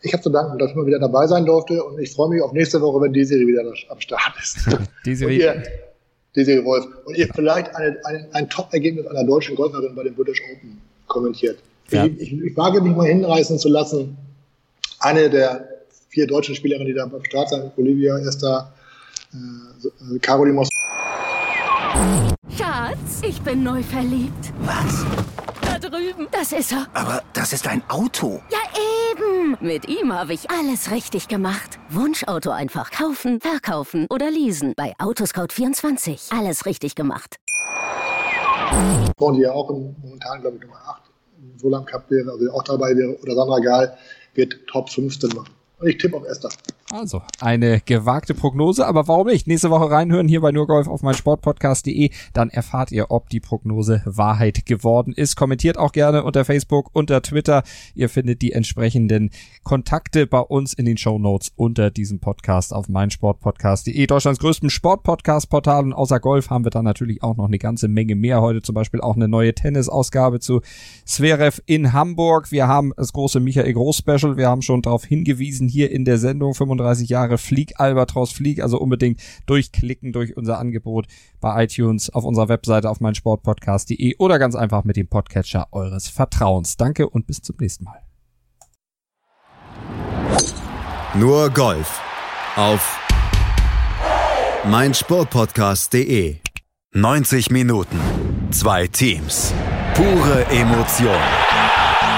Ich habe zu danken, dass ich mal wieder dabei sein durfte und ich freue mich auf nächste Woche, wenn die Serie wieder am Start ist. die Serie. Die Serie Wolf. Und ihr vielleicht eine, eine, ein Top-Ergebnis einer deutschen Golferin bei den British Open kommentiert. Ja. Ich, ich, ich wage mich mal hinreißen zu lassen. Eine der vier deutschen Spielerinnen, die da am Start sind, Olivia ist da, äh, Caroline Moss. Schatz, ich bin neu verliebt. Was? Da drüben. Das ist er. Aber das ist ein Auto. Ja, eben. Mit ihm habe ich alles richtig gemacht. Wunschauto einfach kaufen, verkaufen oder leasen. Bei Autoscout24. Alles richtig gemacht. Frauen, die ja auch im, momentan, glaube ich, Nummer 8 im Solam Cup wäre, also auch dabei wäre, oder Sandra Gahl, wird Top 15 machen. Und ich tippe auf Esther. Also, eine gewagte Prognose, aber warum nicht? Nächste Woche reinhören hier bei Nurgolf auf meinsportpodcast.de, dann erfahrt ihr, ob die Prognose Wahrheit geworden ist. Kommentiert auch gerne unter Facebook, unter Twitter. Ihr findet die entsprechenden Kontakte bei uns in den Show Notes unter diesem Podcast auf meinsportpodcast.de. Deutschlands größten Sportpodcast-Portal und außer Golf haben wir dann natürlich auch noch eine ganze Menge mehr. Heute zum Beispiel auch eine neue Tennisausgabe zu Zverev in Hamburg. Wir haben das große Michael Groß Special. Wir haben schon darauf hingewiesen hier in der Sendung 35 Jahre Flieg Albatros Flieg. Also unbedingt durchklicken durch unser Angebot bei iTunes auf unserer Webseite auf meinsportpodcast.de oder ganz einfach mit dem Podcatcher eures Vertrauens. Danke und bis zum nächsten Mal. Nur Golf auf meinsportpodcast.de. 90 Minuten, zwei Teams, pure Emotion.